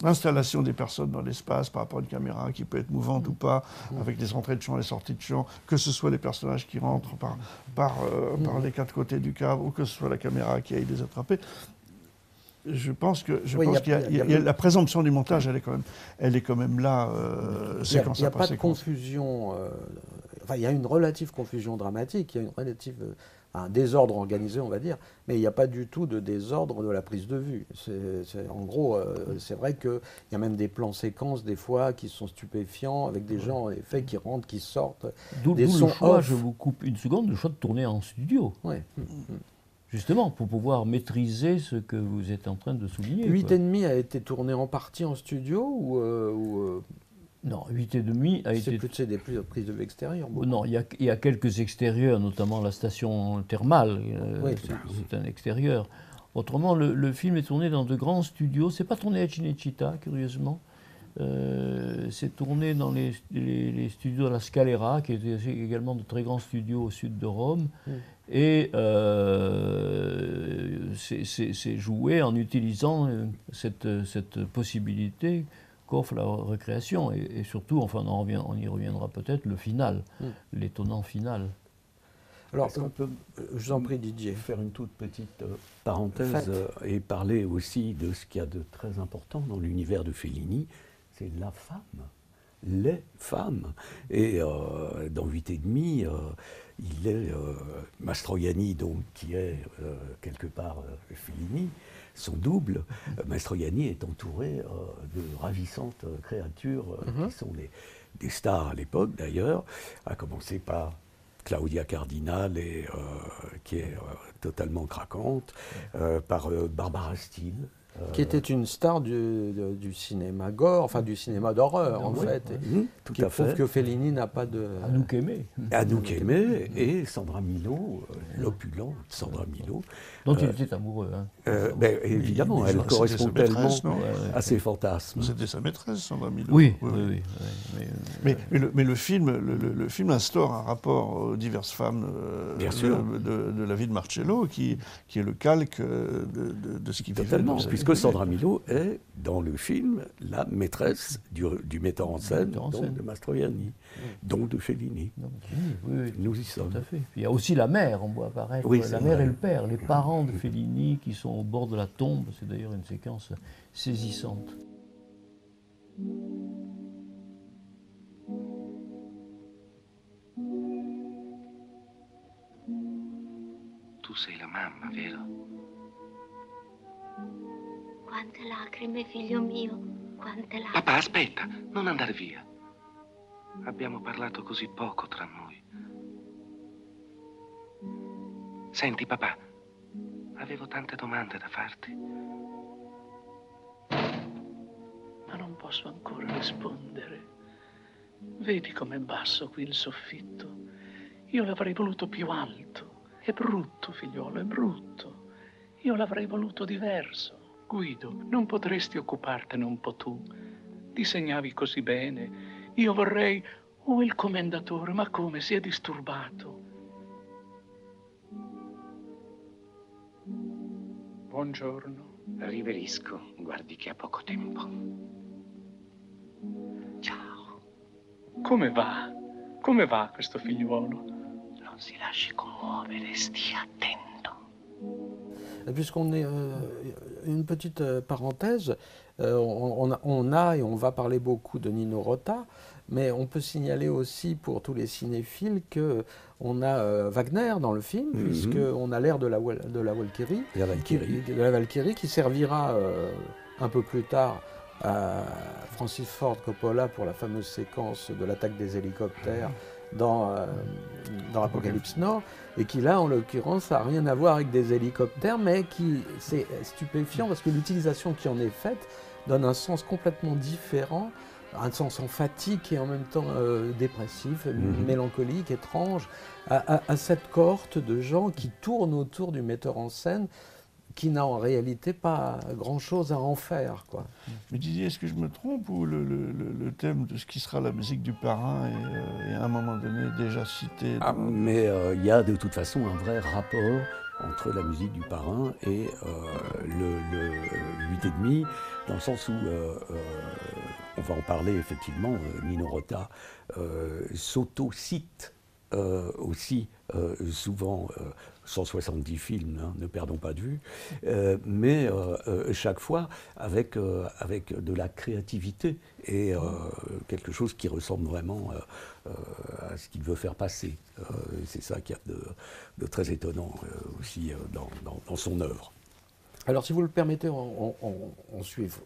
l'installation des personnes dans l'espace par rapport à une caméra qui peut être mouvante ou pas, avec les entrées de champ et les sorties de champ, que ce soit les personnages qui rentrent par, par, euh, par les quatre côtés du cadre ou que ce soit la caméra qui aille les attraper. Je pense que je Oui, pense y a- qu'il y a- y a- il y a- il y a la présomption du montage, elle est quand même, elle est quand même là, euh, Il n'y a, pas de confusion. euh, enfin, il y a une relative confusion dramatique, il y a une relative, un désordre organisé, on va dire, mais il n'y a pas du tout de désordre de la prise de vue. En gros, euh, c'est vrai qu'il y a même des plans séquences, des fois, qui sont stupéfiants, avec des gens, en effet, qui rentrent, qui sortent. D'où le choix, off. je vous coupe une seconde, le choix de tourner en studio. Ouais. Justement, pour pouvoir maîtriser ce que vous êtes en train de souligner. 8 quoi. et demi a été tourné en partie en studio ou, euh, ou, euh, Non, 8 et demi a c'est été. c'est des prises de beaucoup. Non, il y, a, il y a quelques extérieurs, notamment la station thermale. euh, Oui. c'est- un extérieur. Autrement, le, le film est tourné dans de grands studios. C'est pas tourné à Cinecittà, curieusement. Euh, c'est tourné dans les, les- les studios de la Scalera, qui étaient également de très grands studios au sud de Rome. Mm. Et euh, c'est- joué en utilisant cette, cette possibilité qu'offre la récréation. Et, et surtout, enfin, on, en revient- on y reviendra peut-être, le final, Mm. l'étonnant final. Alors, peut euh, je vous en prie, Didier. faire une toute petite euh, parenthèse euh, et parler aussi de ce qu'il y a de très important dans l'univers de Fellini, c'est la femme, les femmes. Et euh, dans 8 et demi, euh, il est euh, Mastroianni, donc, qui est euh, quelque part euh, Fellini, son double. Euh, Mastroianni est entouré euh, de ravissantes euh, créatures euh, Mhm. qui sont des, des stars à l'époque d'ailleurs, à commencer par Claudia Cardinal, et, euh, qui est euh, totalement craquante, euh, par Barbara Steele. Qui était une star du, de- du cinéma gore, enfin du cinéma d'horreur en fait. et mhm, tout qui à prouve fait. que Fellini n'a pas de. Anouk aimé, Anouk Aimé et Sandra Milo, euh, l'opulente Sandra Milo. dont il Euh, était amoureux. hein. Euh, ben, évidemment, mais elle correspond tellement non à ses fantasmes. C'était sa maîtresse, Sandra Milo. Oui, Oui, oui, oui. oui, mais, Mais, mais le, mais le film, le, le- le film instaure un rapport aux diverses femmes euh, Bien de, sûr. de- de la vie de Marcello, qui, qui est le calque de, de- de ce qu'il vivait. Totalement, vie. Sandra Milo est, dans le film, la maîtresse du, du metteur en scène, metteur en donc scène. de Mastroianni, donc de Fellini. donc, oui, oui, oui, Nous y sommes. tout à fait. Puis il y a aussi la mère, on voit apparaître Oui, la mère vrai. et le père, les parents de Fellini qui sont au bord de la tombe. C'est d'ailleurs une séquence saisissante. Tu sei la mamma, vero? Quante lacrime, figlio mio, quante lacrime. Papà, aspetta, non andare via. Abbiamo parlato così poco tra noi. Senti, papà, avevo tante domande da farti. ma non posso ancora rispondere. Vedi com'è basso qui il soffitto? Io l'avrei voluto più alto. È brutto, figliolo, è brutto. Io l'avrei voluto diverso. Guido, non potresti occupartene un po' tu? Disegnavi così bene Io vorrei... Oh, il commendatore, ma come? Si è disturbato. Buongiorno. Riverisco, guardi che ha poco tempo. Come va? Come va questo figliuolo? Non si lasci commuovere, stia attento. Puisqu'on est euh, une petite euh, parenthèse, euh, on, on a, et on va parler beaucoup de Nino Rota, mais on peut signaler aussi pour tous les cinéphiles que on a euh, Wagner dans le film, Mhm. puisqu'on a l'air de la, de la Valkyrie, La Valkyrie. qui, de la Valkyrie, qui servira un peu plus tard à Francis Ford Coppola pour la fameuse séquence de l'attaque des hélicoptères dans, euh, dans Apocalypse Nord, et qui là, en l'occurrence, n'a rien à voir avec des hélicoptères, mais qui c'est stupéfiant parce que l'utilisation qui en est faite donne un sens complètement différent, un sens emphatique et en même temps euh, dépressif, Mhm. mélancolique, étrange, à, à- à cette cohorte de gens qui tournent autour du metteur en scène qui n'a en réalité pas grand-chose à en faire. Quoi. Mais Didier, est-ce que je me trompe ou le, le- le- le thème de ce qui sera la musique du parrain est, euh, est à un moment donné déjà cité Ah, mais euh, il y a de toute façon un vrai rapport entre la musique du parrain et euh, le, le 8,5, dans le sens où, euh, euh, on va en parler effectivement, euh, Nino Rota euh, s'auto-cite euh, aussi euh, souvent euh, 170 films, hein, ne perdons pas de vue, euh, mais euh, euh, chaque fois avec, euh, avec de la créativité et quelque chose qui ressemble vraiment à ce qu'il veut faire passer. C'est ça qu'il y a de, très étonnant aussi dans, son œuvre. Alors, si vous le permettez, on, on-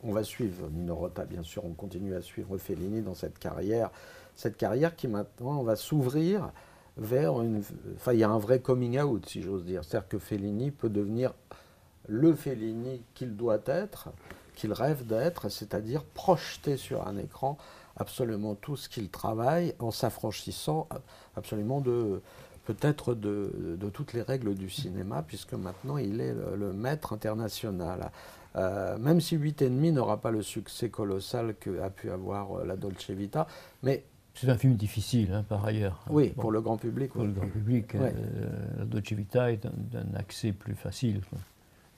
on va suivre Nino Rota, bien sûr, on continue à suivre Fellini dans cette carrière, cette carrière qui maintenant va s'ouvrir vers une... Enfin, il y a un vrai coming out, si j'ose dire. C'est-à-dire que Fellini peut devenir le Fellini qu'il doit être, qu'il rêve d'être, c'est-à-dire projeter sur un écran absolument tout ce qu'il travaille en s'affranchissant absolument de peut-être de, toutes les règles du cinéma, puisque maintenant il est le, le maître international. Euh, même si 8,5 n'aura pas le succès colossal qu'a pu avoir euh, la Dolce Vita, mais C'est un film difficile, hein, par ailleurs. oui, Bon, pour le grand public. pour oui. le grand public, Ouais. euh, la Dolce Vita est d'un- accès plus facile. quoi.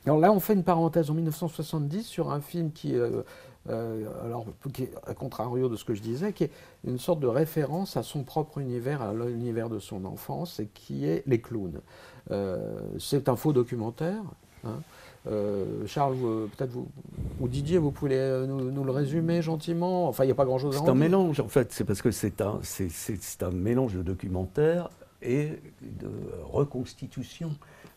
Alors là, on fait une parenthèse en 1970 sur un film qui, euh, euh, alors, qui est à contrario de ce que je disais, qui est une sorte de référence à son propre univers, à l'univers de son enfance, et qui est Les Clowns. C'est un faux documentaire. hein. Euh, Charles, vous- peut-être vous, ou Didier, vous pouvez euh, nous, nous le résumer gentiment. Enfin, il n'y a pas grand-chose à C'est un mélange, en fait, c'est parce que c'est un, c'est, un mélange de documentaire et de reconstitution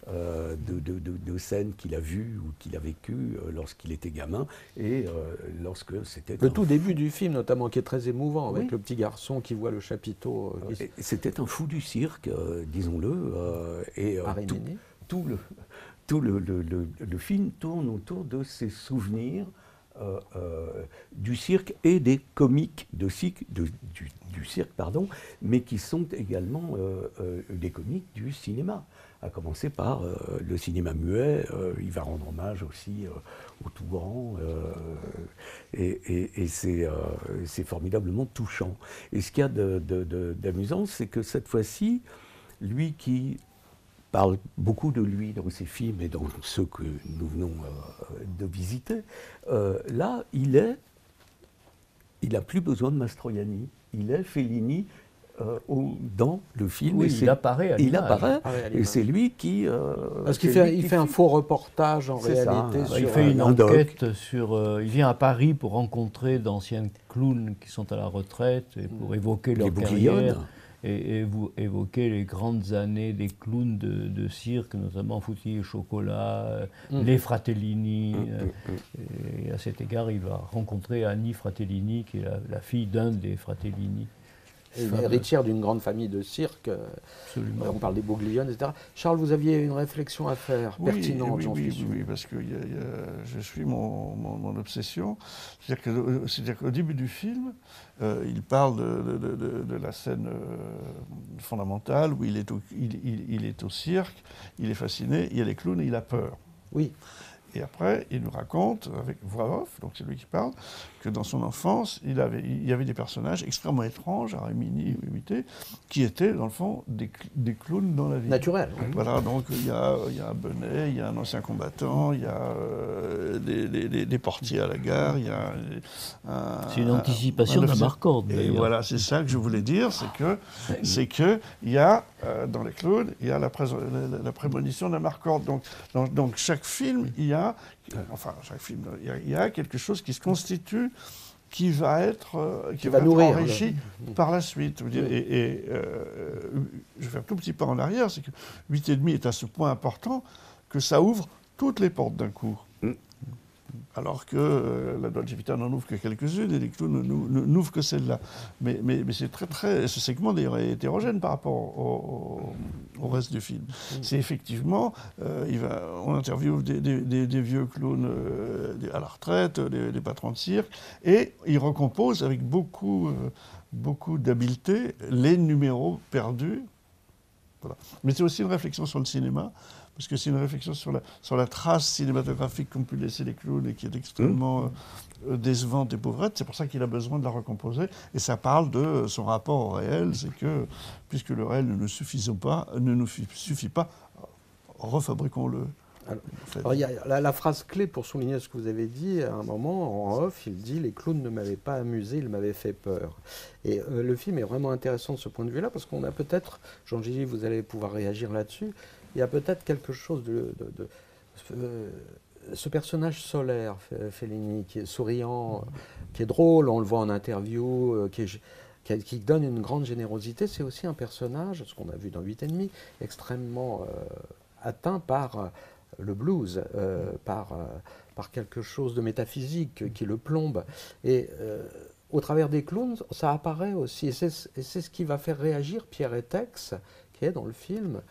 euh, de, de- de- de scènes qu'il a vues ou qu'il a vécues euh, lorsqu'il était gamin et euh, lorsque c'était Le un tout début du film, notamment, qui est très émouvant, avec Oui. le petit garçon qui voit le chapiteau. euh, qui C'était un fou du cirque, euh, disons-le, euh, et euh, tout le, tout le, le- le- film tourne autour de ses souvenirs euh, euh, du cirque et des comiques de de- du, du cirque, pardon, mais qui sont également euh, des comiques du cinéma. À commencer par le cinéma muet, il va rendre hommage aussi au tout grand, et, et- et c'est formidablement touchant. Et ce qu'il y a d'amusant, c'est que cette fois-ci, lui qui parle beaucoup de lui dans ses films et dans ceux que nous venons euh, de visiter, euh, là, il est, il n'a plus besoin de Mastroianni, il est Fellini euh, au- dans le film. Oui, et il apparaît à Il apparaît, à et c'est lui qui... euh, Parce qu'il fait, il un faux reportage en ça, réalité. hein. Bah, il sur fait un- une un doc. enquête sur. euh, il vient à Paris pour rencontrer d'anciens clowns qui sont à la retraite et pour évoquer Les leur carrière et, et vous évoquer les grandes années des clowns de, de cirque, notamment Fouti et Chocolat, euh, Mm. les Fratellini. Mm, euh, mm, et à cet égard, il va rencontrer Annie Fratellini, qui est la, la fille d'un des Fratellini. Héritière d'une grande famille de cirque. euh, Absolument. On parle des Bouglione, etc. Charles, vous aviez une réflexion à faire, Oui, pertinente, oui, oui, oui, oui, parce que il y a- il y a- je suis mon, mon- mon obsession. C'est-à-dire le- c'est-à-dire qu'au début du film, euh, il parle de, de- de- de- de la scène euh, fondamentale où il est, au, il, il- il est au cirque, il est fasciné, il y a les clowns et il a peur. Oui. Et après, il nous raconte, avec voix off, donc c'est lui qui parle, que dans son enfance, il, avait, il y avait des personnages extrêmement étranges, à Rimini ou imité, qui étaient, dans le fond, des, cl- des clowns dans la vie. Naturel. Voilà, donc il y a, il y a un bonnet, il y a un ancien combattant, il y a euh, des, des- des- des portiers à la gare, il y a un- C'est une un- anticipation un de officier. Marcord, Et voilà, c'est ça que je voulais dire, c'est que, c'est que il y a euh, dans les clowns, il y a la, prés- la- la- prémonition d'un Marcord. Donc, dans, donc chaque film, il y a, enfin chaque film, il y a, il y a quelque chose qui se constitue qui va être, euh, qui Qui va va être enrichi là. par la suite. Et, et, euh, je vais faire un tout petit pas en arrière, c'est que 8,5 est à ce point important que ça ouvre toutes les portes d'un coup. Alors que euh, la Dolce Vita n'en ouvre que quelques-unes et les clowns n'ouvrent que celle-là. Mais, mais, mais c'est très, très. Ce segment d'ailleurs est hétérogène par rapport au, reste du film. C'est effectivement. euh, il va, on interviewe des, des- des- des vieux clowns euh, à la retraite, des, patrons de cirque, et il recompose avec beaucoup, beaucoup d'habileté les numéros perdus. Voilà. Mais c'est aussi une réflexion sur le cinéma, parce que c'est une réflexion sur la, sur la trace cinématographique qu'ont pu laisser les clowns et qui est extrêmement euh, décevante et pauvrette. C'est pour ça qu'il a besoin de la recomposer. Et ça parle de son rapport au réel, c'est que, puisque le réel ne nous suffit pas, ne nous fi- suffit pas refabriquons-le. Alors, alors, y a la, la phrase clé pour souligner ce que vous avez dit, à un moment, en off, il dit Les clowns ne m'avaient pas amusé, ils m'avaient fait peur. Et euh, le film est vraiment intéressant de ce point de vue-là, parce qu'on a peut-être, Jean Gilly, vous allez pouvoir réagir là-dessus, il y a peut-être quelque chose de. de- de- euh, ce personnage solaire, Fellini, qui est souriant, qui est drôle, on le voit en interview, euh, qui, est- qui a- qui donne une grande générosité, c'est aussi un personnage, ce qu'on a vu dans 8,5, extrêmement euh, atteint par le blues, euh, par, par quelque chose de métaphysique qui le plombe. Et au travers des clowns, ça apparaît aussi. Et c'est et c'est ce qui va faire réagir Pierre Etex, qui est dans le film,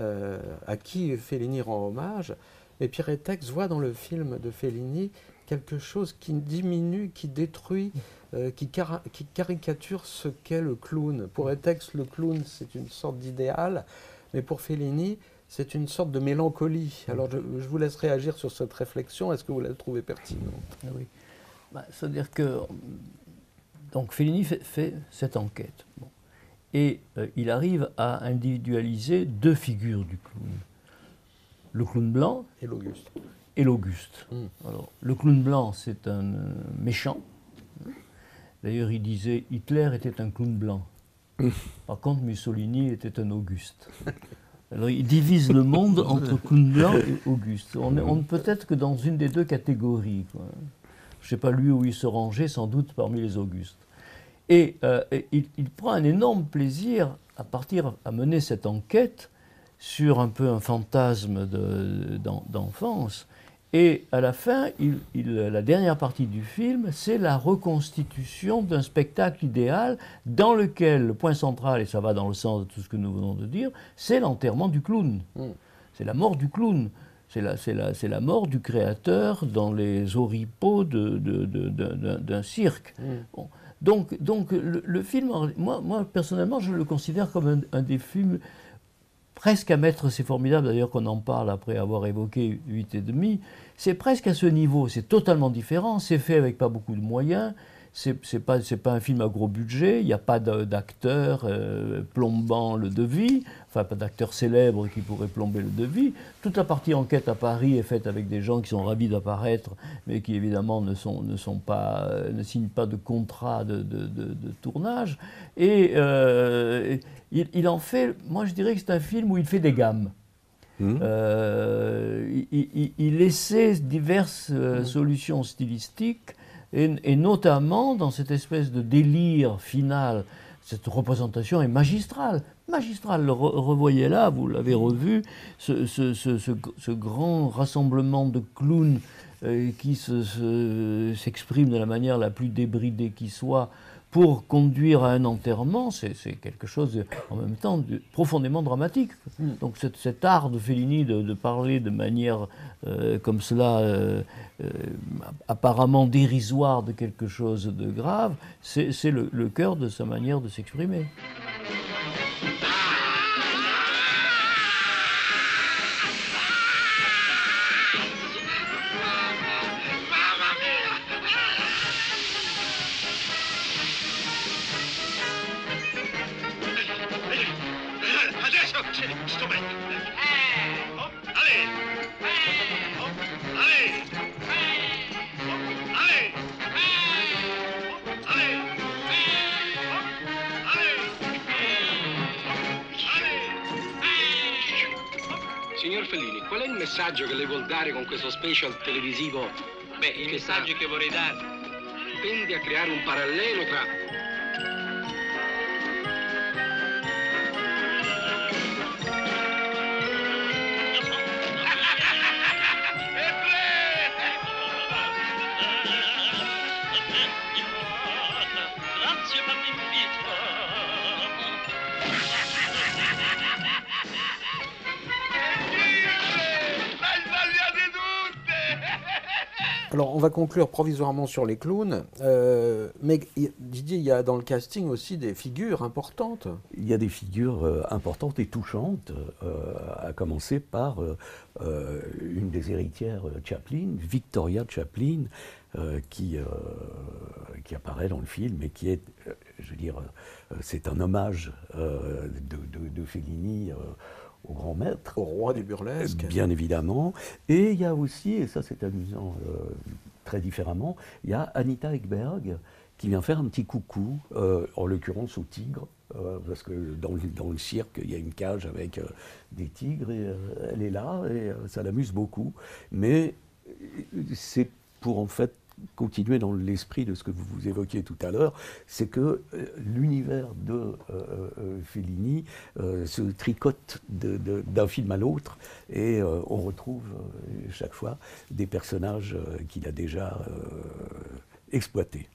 euh, à qui Fellini rend hommage. Mais Pierre Etex voit dans le film de Fellini quelque chose qui diminue, qui détruit, euh, qui, caricature ce qu'est le clown. Pour Etex, le clown, c'est une sorte d'idéal, mais pour Fellini, c'est une sorte de mélancolie. Alors je, vous laisse réagir sur cette réflexion. Est-ce que vous la trouvez pertinente? Ah oui. Bah, C'est-à-dire que donc Fellini fait, fait cette enquête. Bon. Et euh, il arrive à individualiser deux figures du clown. Le clown blanc Et l'Auguste. et l'Auguste. Mm. Alors, le clown blanc, c'est un euh, méchant. D'ailleurs, il disait Hitler était un clown blanc. Par contre, Mussolini était un Auguste. Alors, il divise le monde entre clown blanc et Auguste. On, est- on ne peut être que dans une des deux catégories. quoi. Je ne sais pas lui où il se rangeait, sans doute parmi les Augustes. Et, euh, et il, il prend un énorme plaisir à partir à mener cette enquête sur un peu un fantasme de- d'en- d'enfance. Et à la fin, il- il- la dernière partie du film, c'est la reconstitution d'un spectacle idéal dans lequel le point central, et ça va dans le sens de tout ce que nous venons de dire, c'est l'enterrement du clown. C'est la mort du clown. C'est la, mort du créateur dans les oripeaux d'un cirque. Bon. Donc, donc le, film, moi, moi personnellement, je le considère comme un, un des films presque à mettre, c'est formidable d'ailleurs qu'on en parle après avoir évoqué 8 et demi, c'est presque à ce niveau, c'est totalement différent, c'est fait avec pas beaucoup de moyens, c'est pas, c'est pas un film à gros budget, il n'y a pas d'acteur euh, plombant le devis, enfin pas d'acteur célèbre qui pourrait plomber le devis. Toute la partie enquête à Paris est faite avec des gens qui sont ravis d'apparaître, mais qui évidemment ne, sont, ne, sont pas, euh, ne signent pas de contrat de, de- de- de tournage. Et euh, il, il en fait, moi je dirais que c'est un film où il fait des gammes. Euh, il, il- il essaie diverses euh, solutions stylistiques, et, notamment dans cette espèce de délire final. Cette représentation est magistrale, magistrale. Le re- revoyez là, vous l'avez revu, ce, grand rassemblement de clowns euh, qui se- se- s'exprime de la manière la plus débridée qui soit pour conduire à un enterrement, c'est quelque chose de- en même temps de- profondément dramatique. Donc cet, cet art de Fellini de, de parler de manière euh, comme cela, euh, euh, apparemment dérisoire de quelque chose de grave, c'est c'est le, le cœur de sa manière de s'exprimer. Messaggio che lei vuol dare con questo special televisivo? Beh, il messaggio che vorrei dare tende a creare un parallelo tra On va conclure provisoirement sur les clowns. Euh, mais Didier, il y a dans le casting aussi des figures importantes. Il y a des figures euh, importantes et touchantes, euh, à commencer par une des héritières Chaplin, Victoria Chaplin, qui, qui apparaît dans le film et qui est, je veux dire, c'est un hommage de, de- de Fellini au grand maître. Au roi du burlesque. Bien évidemment. Et il y a aussi, et ça c'est amusant euh, très différemment, il y a Anita Ekberg qui vient faire un petit coucou, euh, en l'occurrence au tigre, euh, parce que dans le, dans le cirque, il y a une cage avec euh, des tigres, et elle est là, et ça l'amuse beaucoup. Mais c'est pour en fait continuer dans l'esprit de ce que vous, évoquiez tout à l'heure, c'est que euh, l'univers de euh, euh, Fellini se tricote d'un film à l'autre et on retrouve chaque fois des personnages qu'il a déjà exploités.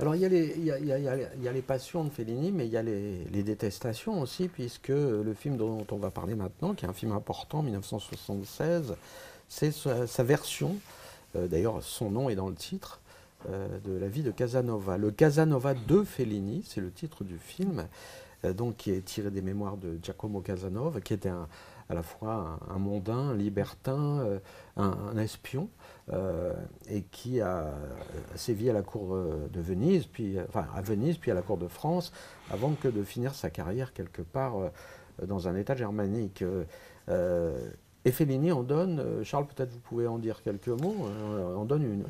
Alors, il y, a les, passions de Fellini, mais il y a les, détestations aussi, puisque le film dont on va parler maintenant, qui est un film important, 1976, c'est sa, version, d'ailleurs son nom est dans le titre, euh, de la vie de Casanova. Le Casanova de Fellini, c'est le titre du film, euh, donc qui est tiré des mémoires de Giacomo Casanova, qui était à la fois un, mondain, un libertin, euh, un, espion, euh, et qui a euh, sévi à la cour euh, de Venise, puis euh, à Venise, puis à la cour de France, avant que de finir sa carrière quelque part euh, dans un État germanique. Euh, euh, et Fellini en donne, euh, Charles, peut-être vous pouvez en dire quelques mots, euh, en donne une,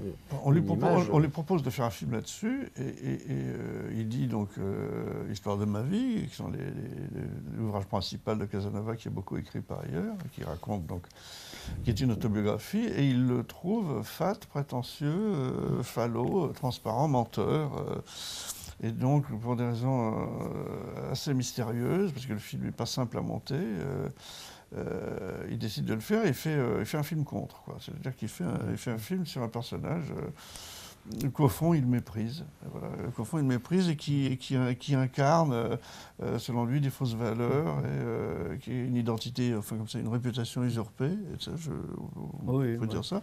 On lui, une propose, image. on lui propose de faire un film là-dessus, et, et- et, euh, il dit donc euh, Histoire de ma vie, qui sont l'ouvrage principal de Casanova, qui est beaucoup écrit par ailleurs, qui raconte donc, qui est une autobiographie, et il le trouve fat, prétentieux, euh, falot, euh, transparent, menteur. euh, et donc, pour des raisons euh, assez mystérieuses, parce que le film n'est pas simple à monter, euh, euh, il décide de le faire et il fait, euh, il fait un film contre. C'est-à-dire qu'il fait, un- il fait un film sur un personnage euh, qu'au fond il méprise. Voilà, qu'au fond il méprise et qui, et qui, qui incarne, selon lui, des fausses valeurs et qui a une identité, enfin comme ça, une réputation usurpée. Et ça, je, on Oui, peut ouais. dire ça.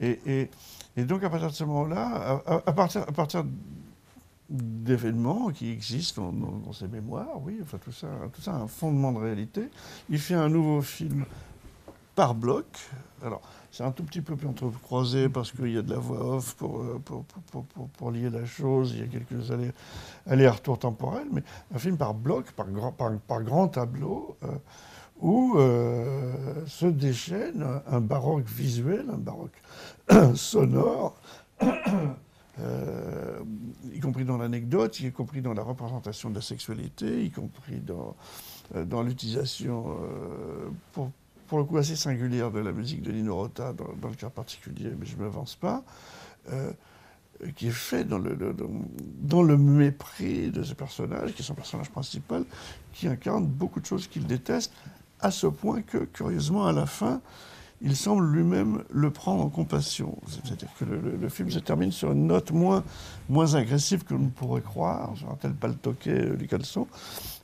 Et, et- et donc à partir de ce moment-là, à partir, à partir d'événements qui existent dans, ses mémoires, oui, enfin tout ça, tout ça a un fondement de réalité. Il fait un nouveau film par bloc. Alors, c'est un tout petit peu plus entrecroisé parce qu'il y a de la voix off pour, euh, pour, pour, pour- pour- lier la chose, il y a quelques allers- allers-retours temporels, mais un film par bloc, par grand, par, grand tableau, euh, où euh, se déchaîne un baroque visuel, un baroque sonore, euh, y compris dans l'anecdote, y compris dans la représentation de la sexualité, y compris dans, euh, dans l'utilisation, euh, pour, pour le coup assez singulière, de la musique de Nino Rota, dans, le cas particulier, mais je ne m'avance pas, qui est fait dans le, le- dans- dans le mépris de ce personnage, qui est son personnage principal, qui incarne beaucoup de choses qu'il déteste, à ce point que, curieusement, à la fin, il semble lui-même le prendre en compassion. C'est-à-dire que le, le- le film se termine sur une note moins, moins agressive que l'on pourrait croire, sur un tel paltoquet euh, du caleçon.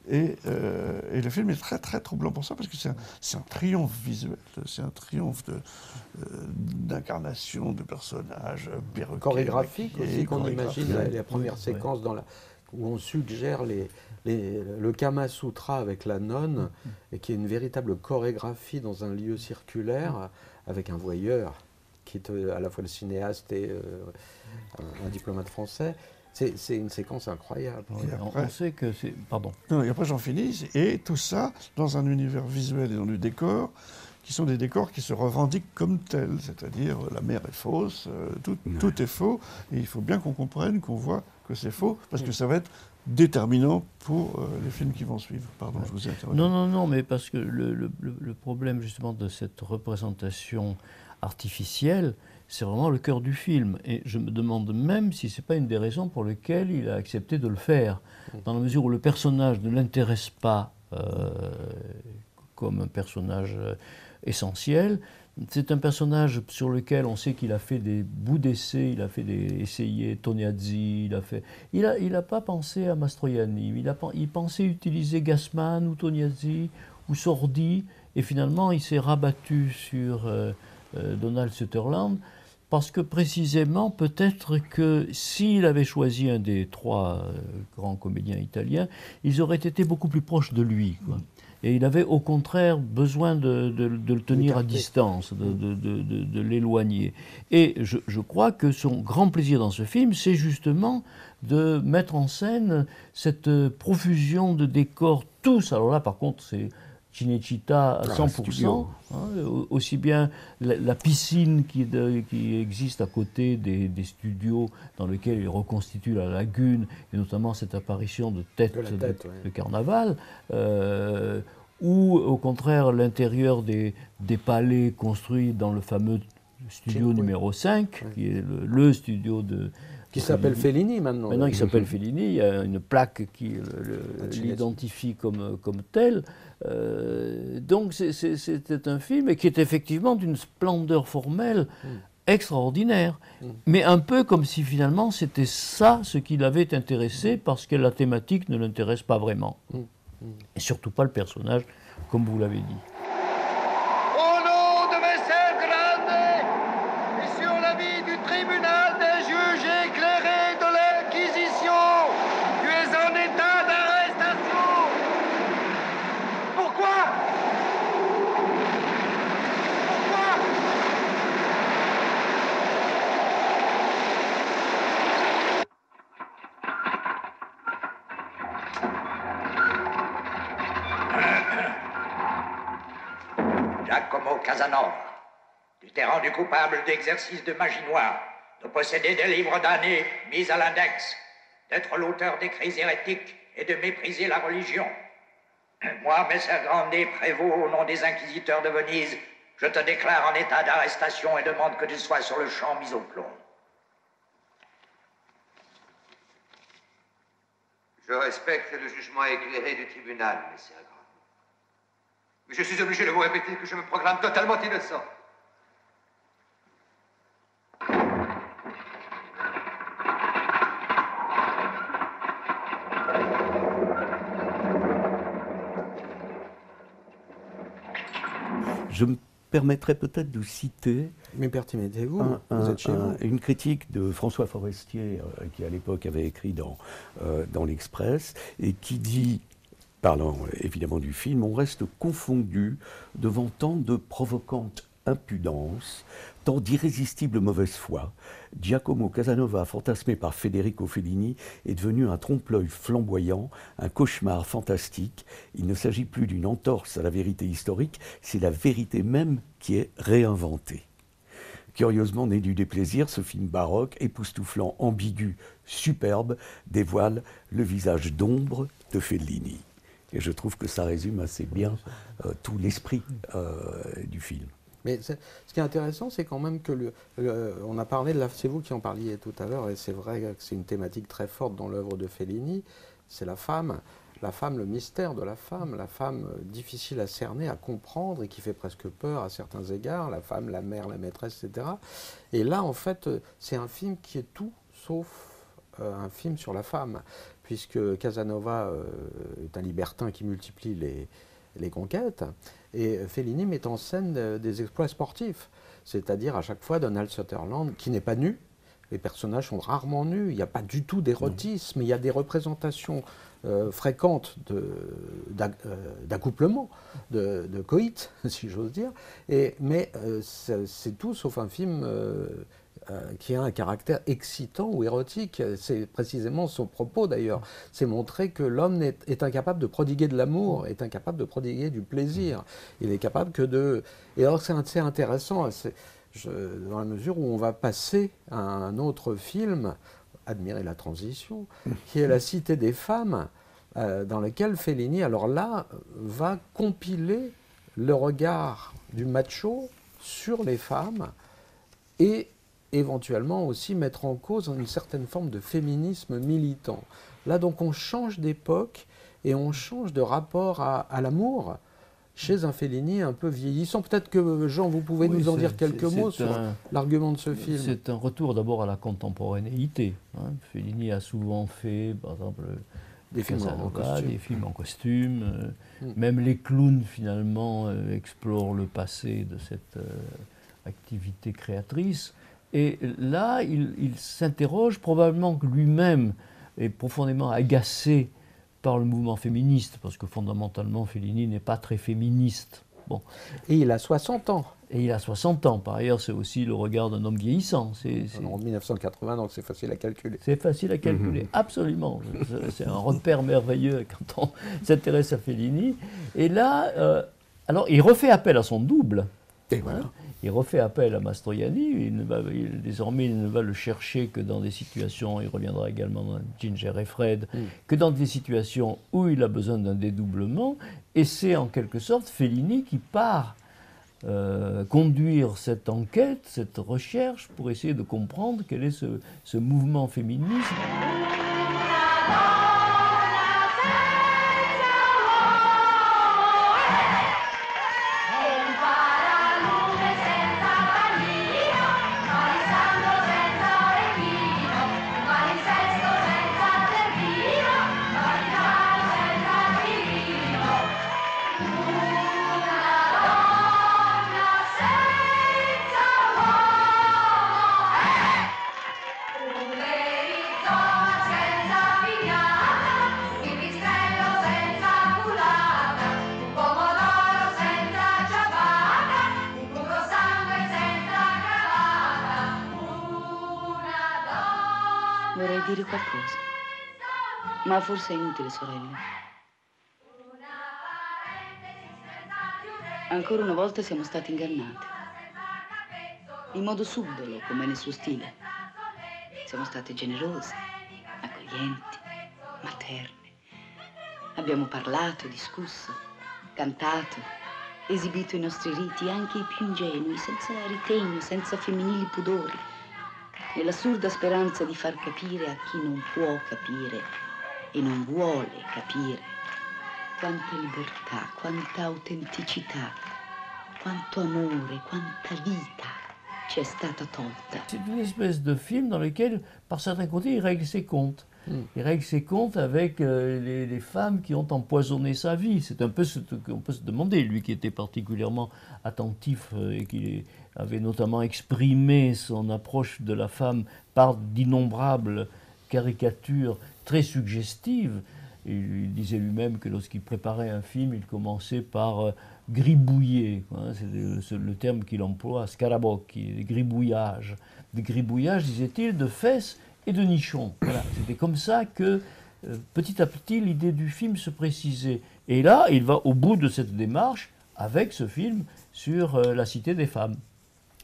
Et, euh, et le film est très très troublant pour ça, parce que c'est un, triomphe visuel, c'est un triomphe de, euh, d'incarnation de personnages euh, perruqués, chorégraphique maquillés, aussi, qu'on imagine la, la première Ouais. séquence dans la, où on suggère les, les- le Kama Sutra avec la nonne, et qui est une véritable chorégraphie dans un lieu circulaire, avec un voyeur, qui est euh, à la fois le cinéaste et euh, un, un diplomate français. C'est une séquence incroyable. Après- on sait que c'est. Pardon. Non, et après j'en finis, et tout ça dans un univers visuel et dans du décor, qui sont des décors qui se revendiquent comme tels, c'est-à-dire la mer est fausse, euh, tout, tout est faux, et il faut bien qu'on comprenne, qu'on voit que c'est faux, parce que ça va être déterminant pour euh, les films qui vont suivre. Pardon, je vous ai interrompu. Non, non, non, mais parce que le, le- le- le problème justement de cette représentation artificielle, c'est vraiment le cœur du film. Et je me demande même si ce n'est pas une des raisons pour lesquelles il a accepté de le faire. Dans la mesure où le personnage ne l'intéresse pas euh, comme un personnage euh, essentiel. C'est un personnage sur lequel on sait qu'il a fait des bouts d'essai, il a fait des essayés il a fait. Il n'a il a pas pensé à Mastroianni, il, a, il pensait utiliser Gassman ou Tognazzi ou Sordi, et finalement il s'est rabattu sur euh, euh, Donald Sutherland parce que précisément, peut-être que s'il avait choisi un des trois euh, grands comédiens italiens, ils auraient été beaucoup plus proches de lui. Et il avait au contraire besoin de, de- de le tenir à distance, de, de- de- de- de l'éloigner. Et je, je crois que son grand plaisir dans ce film, c'est justement de mettre en scène cette euh, profusion de décors, tous. Alors là, par contre, c'est Cinecittà à Ah, 100%. studio. hein, au- aussi bien la, la piscine qui, est de- qui existe à côté des, des studios dans lesquels il reconstitue la lagune, et notamment cette apparition de tête De la de, tête, ouais. de carnaval, euh, ou au contraire l'intérieur des, des palais construits dans le fameux studio Cinque. numéro 5, qui est le, le studio de... Qui s'appelle Fellini maintenant. Maintenant, il s'appelle Fellini. Il y a une plaque qui l'identifie comme, comme tel. Euh, donc, c'était un film qui est effectivement d'une splendeur formelle extraordinaire. Mais un peu comme si finalement c'était ça ce qui l'avait intéressé parce que la thématique ne l'intéresse pas vraiment. Et surtout pas le personnage, comme vous l'avez dit. Au nom de Messer Grande et sur l'avis du tribunal des juges éclairés de l'Inquisition, tu es en état d'arrestation. Pourquoi Pourquoi Giacomo Casanova, tu t'es rendu coupable d'exercice de magie noire, de posséder des livres d'années mis à l'index, d'être l'auteur d'écrits hérétiques et de mépriser la religion. Moi, Messer Grande, prévôt au nom des inquisiteurs de Venise, je te déclare en état d'arrestation et demande que tu sois sur le champ mis au plomb. Je respecte le jugement éclairé du tribunal, messieurs Grand. Mais je suis obligé de vous répéter que je me proclame totalement innocent. Je me permettrais peut-être de citer Mais permettez-vous, un- vous êtes chez un- vous. une critique de François Forestier, euh, qui à l'époque avait écrit dans, euh, dans l'Express, et qui dit, parlant euh, évidemment du film, on reste confondu devant tant de provocantes impudences, tant d'irrésistibles mauvaise foi. Giacomo Casanova, fantasmé par Federico Fellini, est devenu un trompe-l'œil flamboyant, un cauchemar fantastique. Il ne s'agit plus d'une entorse à la vérité historique, c'est la vérité même qui est réinventée. Curieusement né du déplaisir, ce film baroque, époustouflant, ambigu, superbe, dévoile le visage d'ombre de Fellini. Et je trouve que ça résume assez bien euh, tout l'esprit euh, du film. Mais ce qui est intéressant, c'est quand même que le, on a parlé de la, c'est vous qui en parliez tout à l'heure, et c'est vrai que c'est une thématique très forte dans l'œuvre de Fellini. C'est la femme, la femme, le mystère de la femme, la femme euh, difficile à cerner, à comprendre et qui fait presque peur à certains égards, la femme, la mère, la maîtresse, etc. Et là, en fait, euh, c'est un film qui est tout sauf euh, un film sur la femme, puisque Casanova est un libertin qui multiplie les, les conquêtes, et Fellini met en scène euh, des exploits sportifs, c'est-à-dire à chaque fois Donald Sutherland qui n'est pas nu, les personnages sont rarement nus, il n'y a pas du tout d'érotisme, il y a des représentations euh, fréquentes euh, d'accouplement, de, coït, si j'ose dire, mais c'est tout sauf un film qui a un caractère excitant ou érotique. C'est précisément son propos d'ailleurs. C'est montrer que l'homme est, incapable de prodiguer de l'amour, est incapable de prodiguer du plaisir. Il est capable que de... Et alors c'est intéressant, dans la mesure où on va passer à un autre film, admirer la transition, qui est La Cité des femmes, euh, dans lequel Fellini, alors là, va compiler le regard du macho sur les femmes et éventuellement aussi mettre en cause une certaine forme de féminisme militant. Là, donc, on change d'époque et on change de rapport à, à l'amour chez un Fellini un peu vieillissant. Peut-être que, Jean, vous pouvez Oui, nous en dire quelques mots sur l'argument de ce film. C'est un retour d'abord à la contemporanéité. hein. Fellini a souvent fait, par exemple, Des films en- des films en costume. euh, Mm. Même les clowns, finalement, euh, explorent le passé de cette euh, activité créatrice. Et là, il, il s'interroge probablement que lui-même est profondément agacé par le mouvement féministe, parce que fondamentalement, Fellini n'est pas très féministe. Bon. Et il a 60 ans. Et il a 60 ans. Par ailleurs, c'est aussi le regard d'un homme vieillissant. C'est, c'est- En 1980, donc c'est facile à calculer. c'est facile à calculer, absolument. C'est- un repère merveilleux quand on s'intéresse à Fellini. Et là, euh, alors il refait appel à son double. Hein. Il refait appel à Mastroianni. Il ne va- il- désormais, il ne va le chercher que dans des situations, il reviendra également dans Ginger et Fred, que dans des situations où il a besoin d'un dédoublement. Et c'est en quelque sorte Fellini qui part euh, conduire cette enquête, cette recherche, pour essayer de comprendre quel est ce, ce mouvement féministe. Dire qualcosa. Ma forse è inutile, sorelle. Ancora una volta siamo stati ingannati. In modo subdolo, come nel suo stile. Siamo state generose, accoglienti, materne. Abbiamo parlato, discusso, cantato, esibito i nostri riti, anche i più ingenui, senza ritegno, senza femminili pudori nell'assurda speranza di far capire a chi non può capire e non vuole capire quanta libertà, quanta autenticità, quanto amore, quanta vita ci è stata tolta. C'est une espèce de film dans lequel, par certains côtés, il règle ses comptes. Il règle ses comptes avec euh, les, femmes qui ont empoisonné sa vie. C'est un peu ce qu'on peut se demander, lui qui était particulièrement attentif euh, et qui avait notamment exprimé son approche de la femme par d'innombrables caricatures très suggestives. Il, disait lui-même que lorsqu'il préparait un film, il commençait par euh, gribouiller. hein, c'est le, terme qu'il emploie, scarabocchi, des gribouillages. Des gribouillages, disait-il, de fesses et de nichons. Voilà, C'était comme ça que euh, petit à petit l'idée du film se précisait. Et là, il va au bout de cette démarche avec ce film sur euh, la cité des femmes.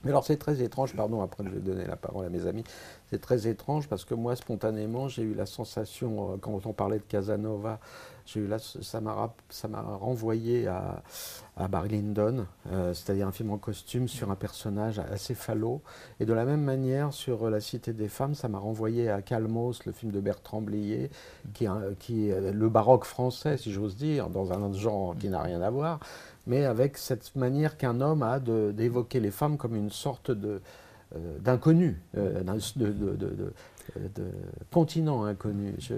Mais alors c'est très étrange, pardon, après je vais donner la parole à mes amis, c'est très étrange parce que moi spontanément j'ai eu la sensation, euh, quand on parlait de Casanova, ça m'a renvoyé à, à Barry Lyndon, euh, c'est-à-dire un film en costume sur un personnage assez falot. Et de la même manière sur euh, La Cité des Femmes, ça m'a renvoyé à Calmos, le film de Bertrand Blier, qui est le baroque français, si j'ose dire, dans un genre qui n'a rien à voir mais avec cette manière qu'un homme a d'évoquer les femmes comme une sorte de euh, d'inconnu, euh, de, de- de- de- de continent inconnu. Je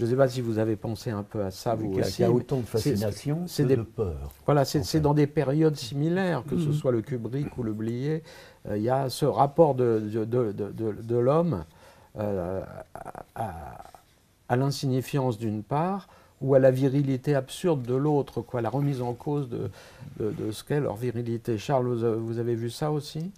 ne sais pas si vous avez pensé un peu à ça, vous Qu'il y a- aussi. qu'il y a autant de fascination c'est de peur, Voilà, c'est dans des périodes similaires, que ce Mhm. soit le Kubrick ou le Blier, euh, il y a ce rapport de, de, l'homme à, à- à l'insignifiance d'une part, ou à la virilité absurde de l'autre, quoi, la remise en cause de, de, ce qu'est leur virilité. Charles, vous, avez- vu ça aussi?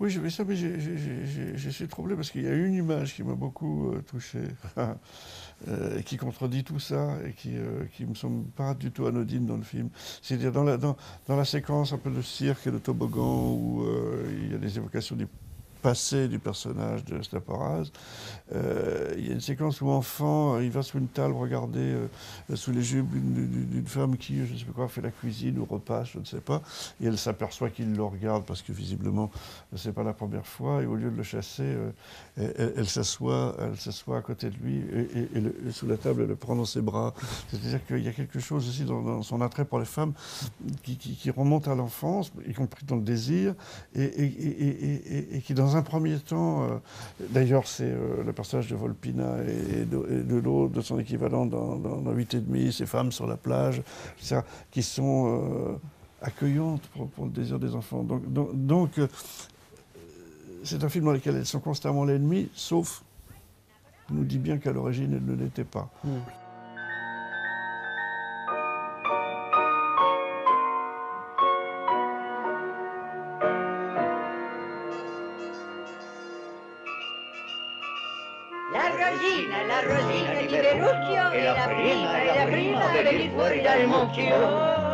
Oui, j'ai vu ça, mais je suis troublé parce qu'il y a une image qui m'a beaucoup euh, touché, euh, qui contredit tout ça et qui ne me semble pas du tout anodine dans le film. C'est-à-dire dans la, dans, dans la séquence un peu de cirque et de toboggan où euh, il y a des évocations du passé du personnage de Staporaz. Euh, il y a une séquence où enfant, euh, il va sous une table regarder euh, sous les jupes d'une- femme qui, je ne sais pas quoi, fait la cuisine ou repasse, je ne sais pas, et elle s'aperçoit qu'il le regarde parce que visiblement c'est pas la première fois, et au lieu de le chasser, euh, elle, elle- s'assoit, à côté de lui et, sous la table, elle le prend dans ses bras. C'est-à-dire qu'il y a quelque chose aussi dans, son attrait pour les femmes qui, qui- remonte à l'enfance, y compris dans le désir, et qui dans un premier temps, euh, d'ailleurs c'est euh, le personnage de Volpina et, de, et de son équivalent dans, dans, dans 8 et demi, ces femmes sur la plage, qui sont euh, accueillantes pour, le désir des enfants. Donc, donc, c'est un film dans lequel elles sont constamment l'ennemi, sauf, nous dit bien qu'à l'origine, elles ne l'étaient pas. La rosina, la rosina di Verrucchio è la prima, è la prima a venire fuori dal mucchio.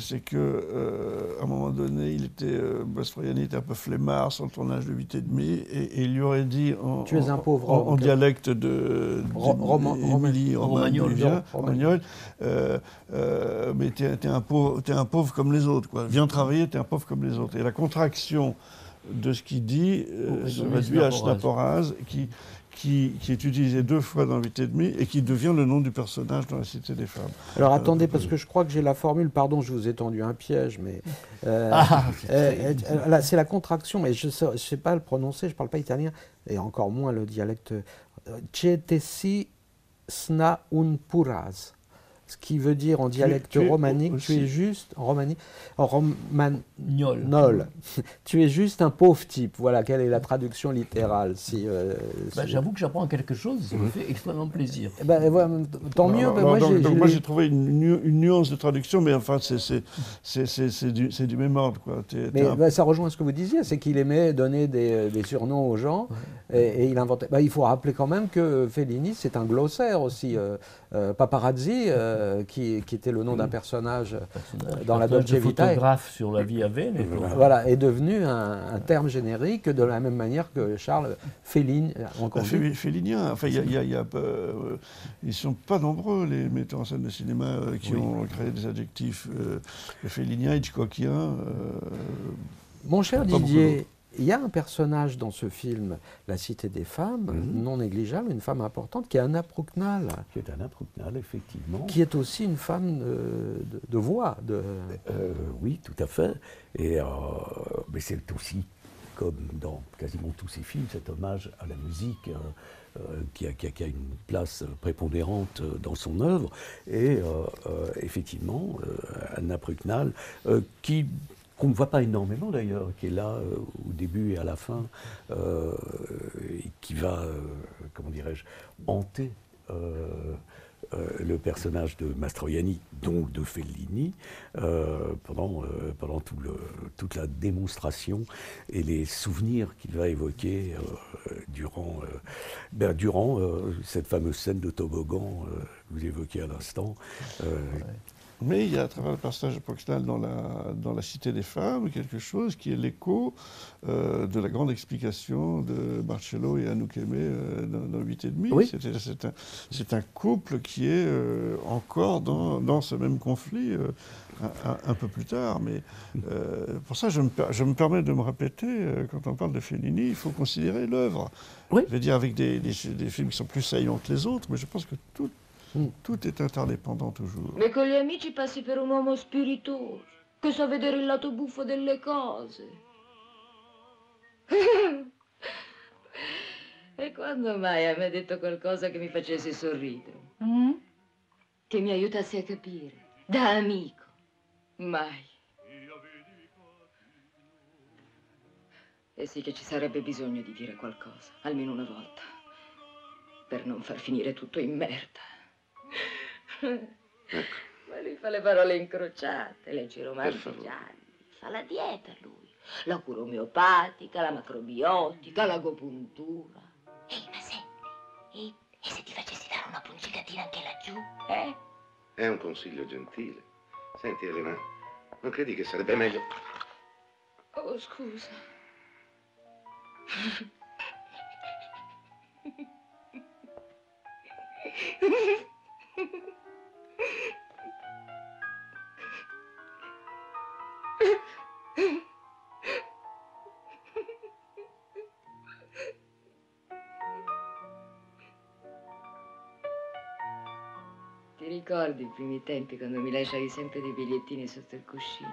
c'est que euh, à un moment donné, il était euh, était un peu flemmard le tournage de 8 et demi, et, il lui aurait dit en, Tu es un en- pauvre en, en homme. dialecte de Romagne, romagnol, euh, euh, mais t'es un pauvre, t'es un pauvre comme les autres, quoi. Viens travailler, t'es un pauvre comme les autres. Et la contraction de ce qu'il dit euh, se réduit à. Schnaporaz, qui qui, qui est utilisé deux fois dans 8 et demi et qui devient le nom du personnage dans la Cité des femmes. Alors Euh, attendez, parce que je crois que j'ai la formule, pardon, je vous ai tendu un piège, mais... euh, Ah, c'est euh, euh, c'est la contraction, mais je ne sais, pas le prononcer, je ne parle pas italien, et encore moins le dialecte. euh, Cetesi sna un puraz. Ce qui veut dire en Tu es- dialecte tu es romanique, tu aussi- es juste, en romani, en romagnol, tu es juste un pauvre type. Voilà, quelle est la traduction littérale si, euh, Bah, si- J'avoue que j'apprends quelque chose, ça me fait extrêmement plaisir. Eh ben, voilà, tant mieux, ben, alors, moi donc, j'ai- donc j'ai moi lu- j'ai trouvé une, nu- une nuance de traduction, mais enfin c'est c'est- c'est- c'est- c'est du, c'est du même ordre. Quoi. T'es- Mais un- ça rejoint ce que vous disiez, c'est qu'il aimait donner des, euh, des surnoms aux gens et, et il inventait. il faut rappeler quand même que Fellini, c'est un glossaire aussi. euh, euh, Paparazzi, euh, qui, qui était le nom d'un personnage euh, dans la Dolce Vita, photographe sur la vie à voilà. voilà, est devenu un, un terme générique de la même manière que Charles Fellini. encore Bah, dit. Féli- Félinien, enfin, il y a, y a- y a euh, ils sont pas nombreux les metteurs en scène de cinéma euh, qui Oui. ont créé des adjectifs euh, félinien, hitchcockien. euh, Mon cher Didier, il y a un personnage dans ce film, La Cité des femmes, Mhm. non négligeable, une femme importante, qui est Anna Prouknal. Qui est Anna Prouknal, effectivement. Qui est aussi une femme de, de- de voix. De... Euh, oui, tout à fait. Et, euh, mais c'est aussi, comme dans quasiment tous ces films, cet hommage à la musique euh, euh, qui, a, qui a- qui a une place prépondérante euh, dans son œuvre. Et euh, euh, effectivement, euh, Anna Prucknal, euh, qui qu'on ne voit pas énormément d'ailleurs, qui est là euh, au début et à la fin, euh, et qui va, euh, comment dirais-je, hanter le personnage de Mastroianni, donc de Fellini, pendant, pendant tout le- toute la démonstration et les souvenirs qu'il va évoquer durant, ben, durant cette fameuse scène de toboggan que vous évoquiez à l'instant. Mais il y a à travers le personnage de Poxnal dans la, dans la Cité des Femmes quelque chose qui est l'écho euh, de la grande explication de Marcello et Anouk Aimé euh, dans, dans 8 et demi. Oui. C'est un, couple qui est euh, encore dans, dans ce même conflit un, peu plus tard. Mais pour ça, je me, je me permets de me répéter, quand on parle de Fellini, il faut considérer l'œuvre. Je veux dire avec des, des, des films qui sont plus saillants que les autres, mais je pense que tout, tout est interdépendant toujours. E con gli amici passi per un uomo spiritoso, che sa vedere il lato buffo delle cose. E quando mai hai mai detto qualcosa che mi facesse sorridere? Che mi aiutasse a capire? Da amico. Mai. E sì che ci sarebbe bisogno di dire qualcosa, almeno una volta, per non far finire tutto in merda. Ma lui fa le parole incrociate, legge i romanzi gialli, fa la dieta lui, la cura omeopatica, la macrobiotica, l'agopuntura. Ehi, ma senti, e, e se ti facessi dare una punzicatina anche laggiù, eh? È un consiglio gentile. Senti, Elena, non credi che sarebbe meglio... Oh, scusa. Ti ricordi i primi tempi quando mi lasciavi sempre dei bigliettini sotto il cuscino?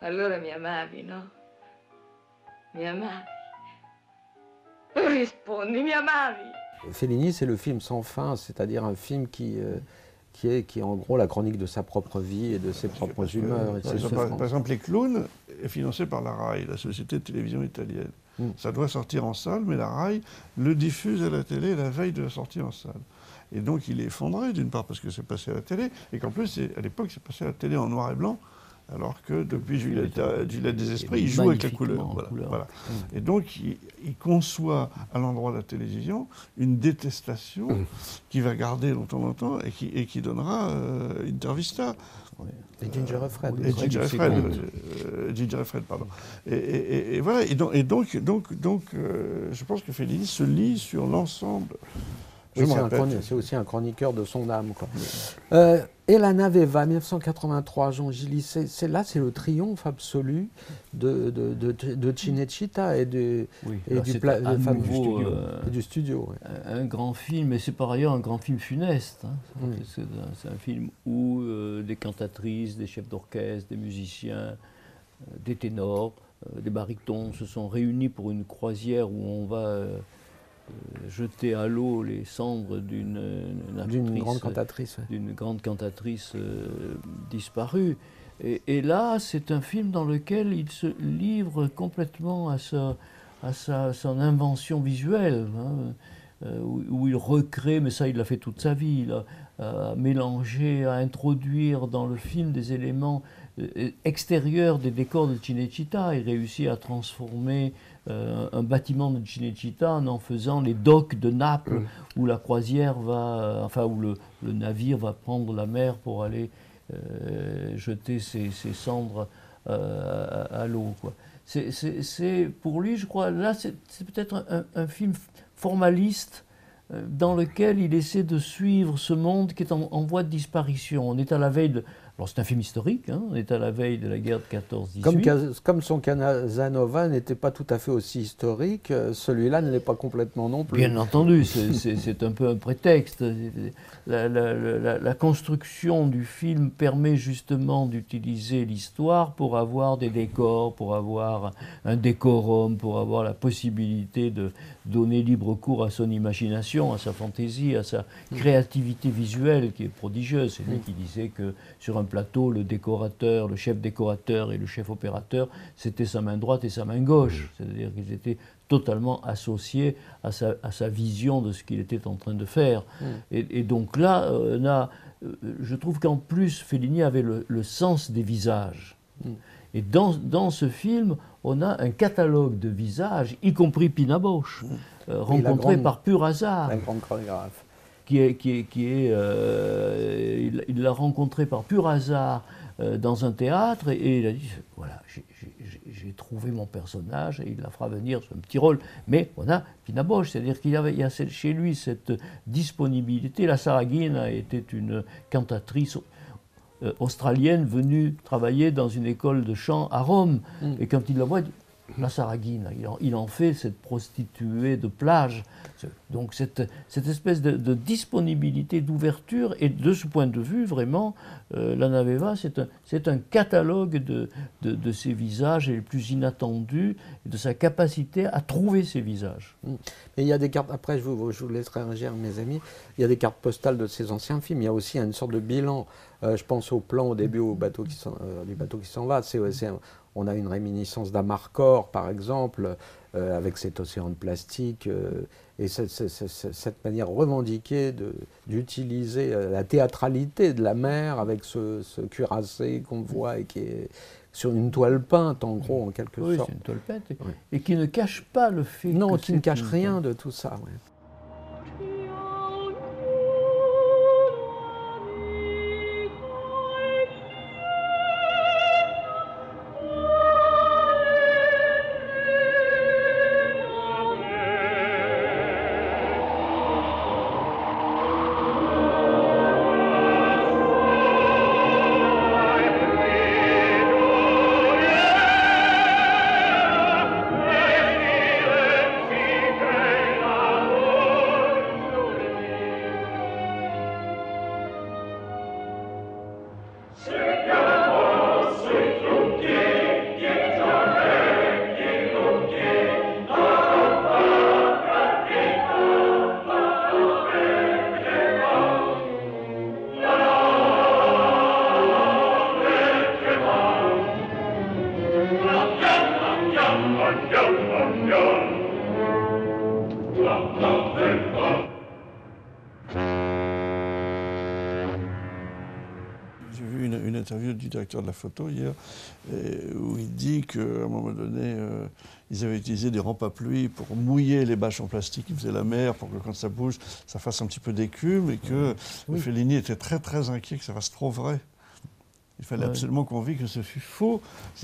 Allora mi amavi, no? Mi amavi. Oh, Rispondi, mi amavi. Fellini, c'est le film sans fin, c'est-à-dire un film qui, euh, qui, est, qui est en gros la chronique de sa propre vie et de ses propres humeurs et Par exemple, par, Les Clowns est financé par la RAI, la société de télévision italienne. Mm. Ça doit sortir en salle, mais la RAI le diffuse à la télé la veille de la sortie en salle. Et donc il est effondré, d'une part parce que c'est passé à la télé, et qu'en plus, à l'époque, c'est passé à la télé en noir et blanc, alors que depuis Juliette, Juliette des Esprits, il joue avec la couleur. Voilà, couleur. voilà. Et donc il, il conçoit à l'endroit de la télévision une détestation qui va garder longtemps, longtemps, et qui, et qui donnera euh, Intervista. Et Ginger Fred. Et. Ginger Fred, euh, Ginger Fred, pardon. Et, et- et- et voilà, et donc, et donc, donc, donc, euh, je pense que Fellini se lit sur l'ensemble. C'est aussi un chroniqueur de son âme. Quoi. Euh, Elana Veva, 1983, Jean Gilly, c'est là, c'est le triomphe absolu de, de, de, de Cinecittà et, du, Oui, et du pla- studio. euh, et du studio ouais. un, un grand film, et c'est par ailleurs un grand film funeste. hein. Mm. C'est un, film où euh, des cantatrices, des chefs d'orchestre, des musiciens, euh, des ténors, des barytons se sont réunis pour une croisière où on va jeter à l'eau les cendres d'une une D'une actrice, grande cantatrice, ouais. d'une grande cantatrice euh, disparue. Et, et là, c'est un film dans lequel il se livre complètement à, sa, à sa, son invention visuelle, hein, euh, où, où il recrée, mais ça il l'a fait toute sa vie, il a, à mélanger, à introduire dans le film des éléments euh, extérieurs des décors de Cinecittà. Il réussit à transformer euh, un bâtiment de Cinecittà en en faisant les docks de Naples, où la croisière va, euh, enfin où le, le navire va prendre la mer pour aller euh, jeter ses, ses cendres euh, à, à l'eau. quoi. C'est- C'est c'est- pour lui, je crois, là, c'est peut-être un, un film formaliste dans lequel il essaie de suivre ce monde qui est en, en voie de disparition. On est à la veille de... Alors c'est un film historique, hein, on est à la veille de la guerre de 14-18. Comme, comme son Casanova n'était pas tout à fait aussi historique, euh, celui-là ne l'est pas complètement non plus. Bien entendu, c'est- un peu un prétexte. La, la- la- la construction du film permet justement d'utiliser l'histoire pour avoir des décors, pour avoir un décorum, pour avoir la possibilité de donner libre cours à son imagination, à sa fantaisie, à sa créativité visuelle qui est prodigieuse. C'est lui qui disait que sur un plateau, le décorateur, le chef décorateur et le chef opérateur, c'était sa main droite et sa main gauche. C'est-à-dire qu'ils étaient totalement associés à sa, à sa vision de ce qu'il était en train de faire. Mm. Et, et donc là, euh, on a, euh, je trouve qu'en plus, Fellini avait le, le sens des visages. Mm. Et dans, dans ce film, on a un catalogue de visages, y compris Pina Bausch, euh, Oui, la rencontré grande- par pur hasard. Un grand chorégraphe. qui est, qui est, qui est euh, il- l'a rencontré par pur hasard euh, dans un théâtre et, et il a dit voilà, j'ai- trouvé mon personnage et il la fera venir sur un petit rôle. Mais on a Pina Bausch, c'est-à-dire qu'il y a chez lui cette disponibilité. La Saragina était une cantatrice euh, australienne venue travailler dans une école de chant à Rome. Et quand il la voit, il dit, la Saragina, il en, il en fait cette prostituée de plage. Donc cette, cette espèce de, de disponibilité, d'ouverture, et de ce point de vue, vraiment, euh, la Naveva, c'est un, un catalogue de, de, de ses visages les plus inattendus, et de sa capacité à trouver ses visages. Mm. Mais il y a des cartes, après je vous, je vous laisserai réagir mes amis, il y a des cartes postales de ces anciens films, il y a aussi une sorte de bilan, je pense au plan au début au bateau qui s'en- euh, du bateau qui s'en va, on a une réminiscence d'Amarcord par exemple, euh, avec cet océan de plastique, euh, et cette manière revendiquée d'utiliser euh, la théâtralité de la mer avec ce, ce cuirassé qu'on voit et qui est sur une toile peinte en gros en quelque Oui, sorte. c'est une toile peinte, et, et qui ne cache pas le fait Non, que qui ne cache rien de tout ça. ouais. Directeur de la photo hier où il dit qu'à un moment donné, euh, ils avaient utilisé des rampes à pluie pour mouiller les bâches en plastique qui faisaient la mer pour que quand ça bouge, ça fasse un petit peu d'écume et que Oui. Fellini était très très inquiet que ça fasse trop vrai. Il fallait Ouais. absolument qu'on vit que ce fût faux.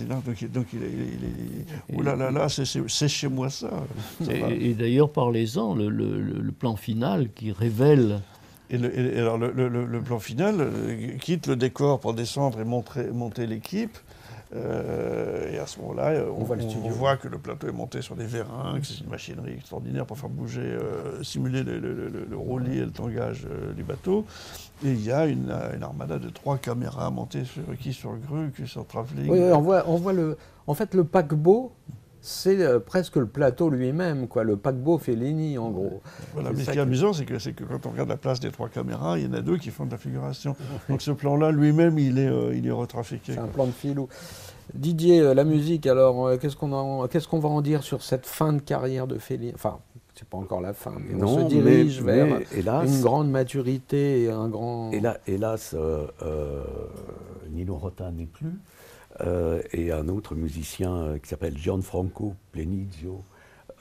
Là, donc, il- donc il, est- oh là là là, c'est- chez moi ça. Et, et d'ailleurs, parlez-en, le, le- le- le plan final qui révèle. Et, le, et alors le, le- le- le plan final euh, quitte le décor pour descendre et montrer, monter l'équipe. Euh, et à ce moment-là, euh, on, On voit on que le plateau est monté sur des vérins, que c'est une machinerie extraordinaire pour faire bouger, euh, simuler le, le- le- le roulis et le tangage euh, du bateau. Et il y a une, une armada de trois caméras montées sur, qui sur grue, qui sur travelling. Oui, oui, on voit, on voit le. En fait, le paquebot, c'est euh, presque le plateau lui-même, quoi. Le paquebot Fellini, en gros. Voilà, mais ce qui est amusant, c'est que, c'est que quand on regarde la place des trois caméras, il y en a deux qui font de la figuration. Donc ce plan-là, lui-même, il est, euh, il est retrafiqué. C'est un plan de filou. Didier, euh, la musique, alors, euh, qu'est-ce qu'on en- qu'est-ce qu'on va en dire sur cette fin de carrière de Fellini? Enfin, c'est pas encore la fin, mais on se dirige mais- vers mais hélas- une grande maturité et un grand. Et là, hélas, euh, euh, Nino Rota n'est plus. Euh, et un autre musicien euh, qui s'appelle Gianfranco Plenizio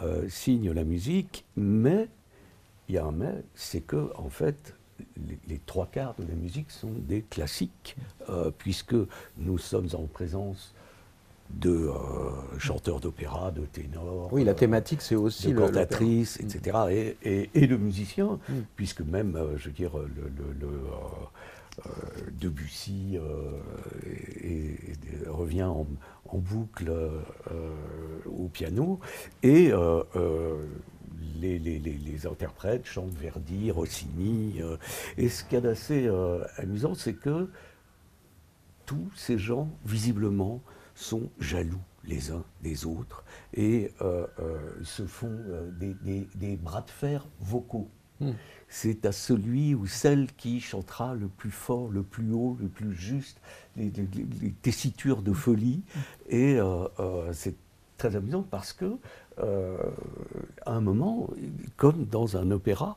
euh, signe la musique, mais il y a un mais, c'est que en fait, les, les trois quarts de la musique sont des classiques, euh, puisque nous sommes en présence de euh, chanteurs d'opéra, de ténors. Oui, la thématique, c'est aussi de cantatrices, etc. Et, et- et de musiciens, Mm. puisque même, je veux dire, le, le- le, Debussy euh, et- et revient en, boucle euh, au piano, et euh, euh, les, interprètes chantent Verdi, Rossini. euh, et ce qu'il y a d'assez euh, amusant, c'est que tous ces gens, visiblement, sont jaloux les uns des autres et euh, euh, se font euh, des bras de fer vocaux. Hmm. C'est à celui ou celle qui chantera le plus fort, le plus haut, le plus juste, les, les- les- les tessitures de folie. Et euh, euh, c'est très amusant parce que, euh, à un moment, comme dans un opéra,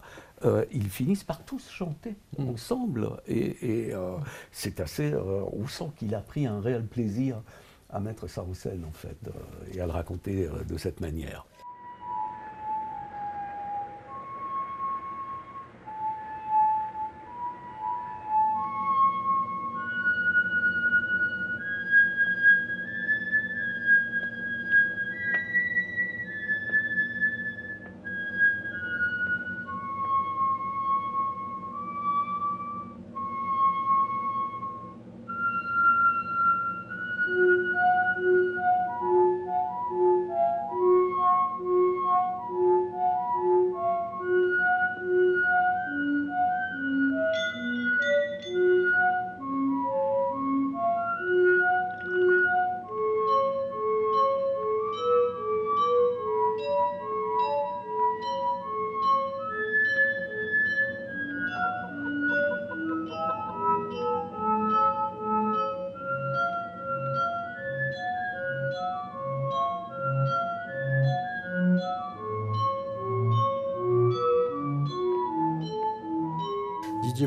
ils finissent par tous chanter ensemble. Et, et, c'est assez. on sent qu'il a pris un réel plaisir à mettre ça en scène, en fait, et à le raconter de cette manière.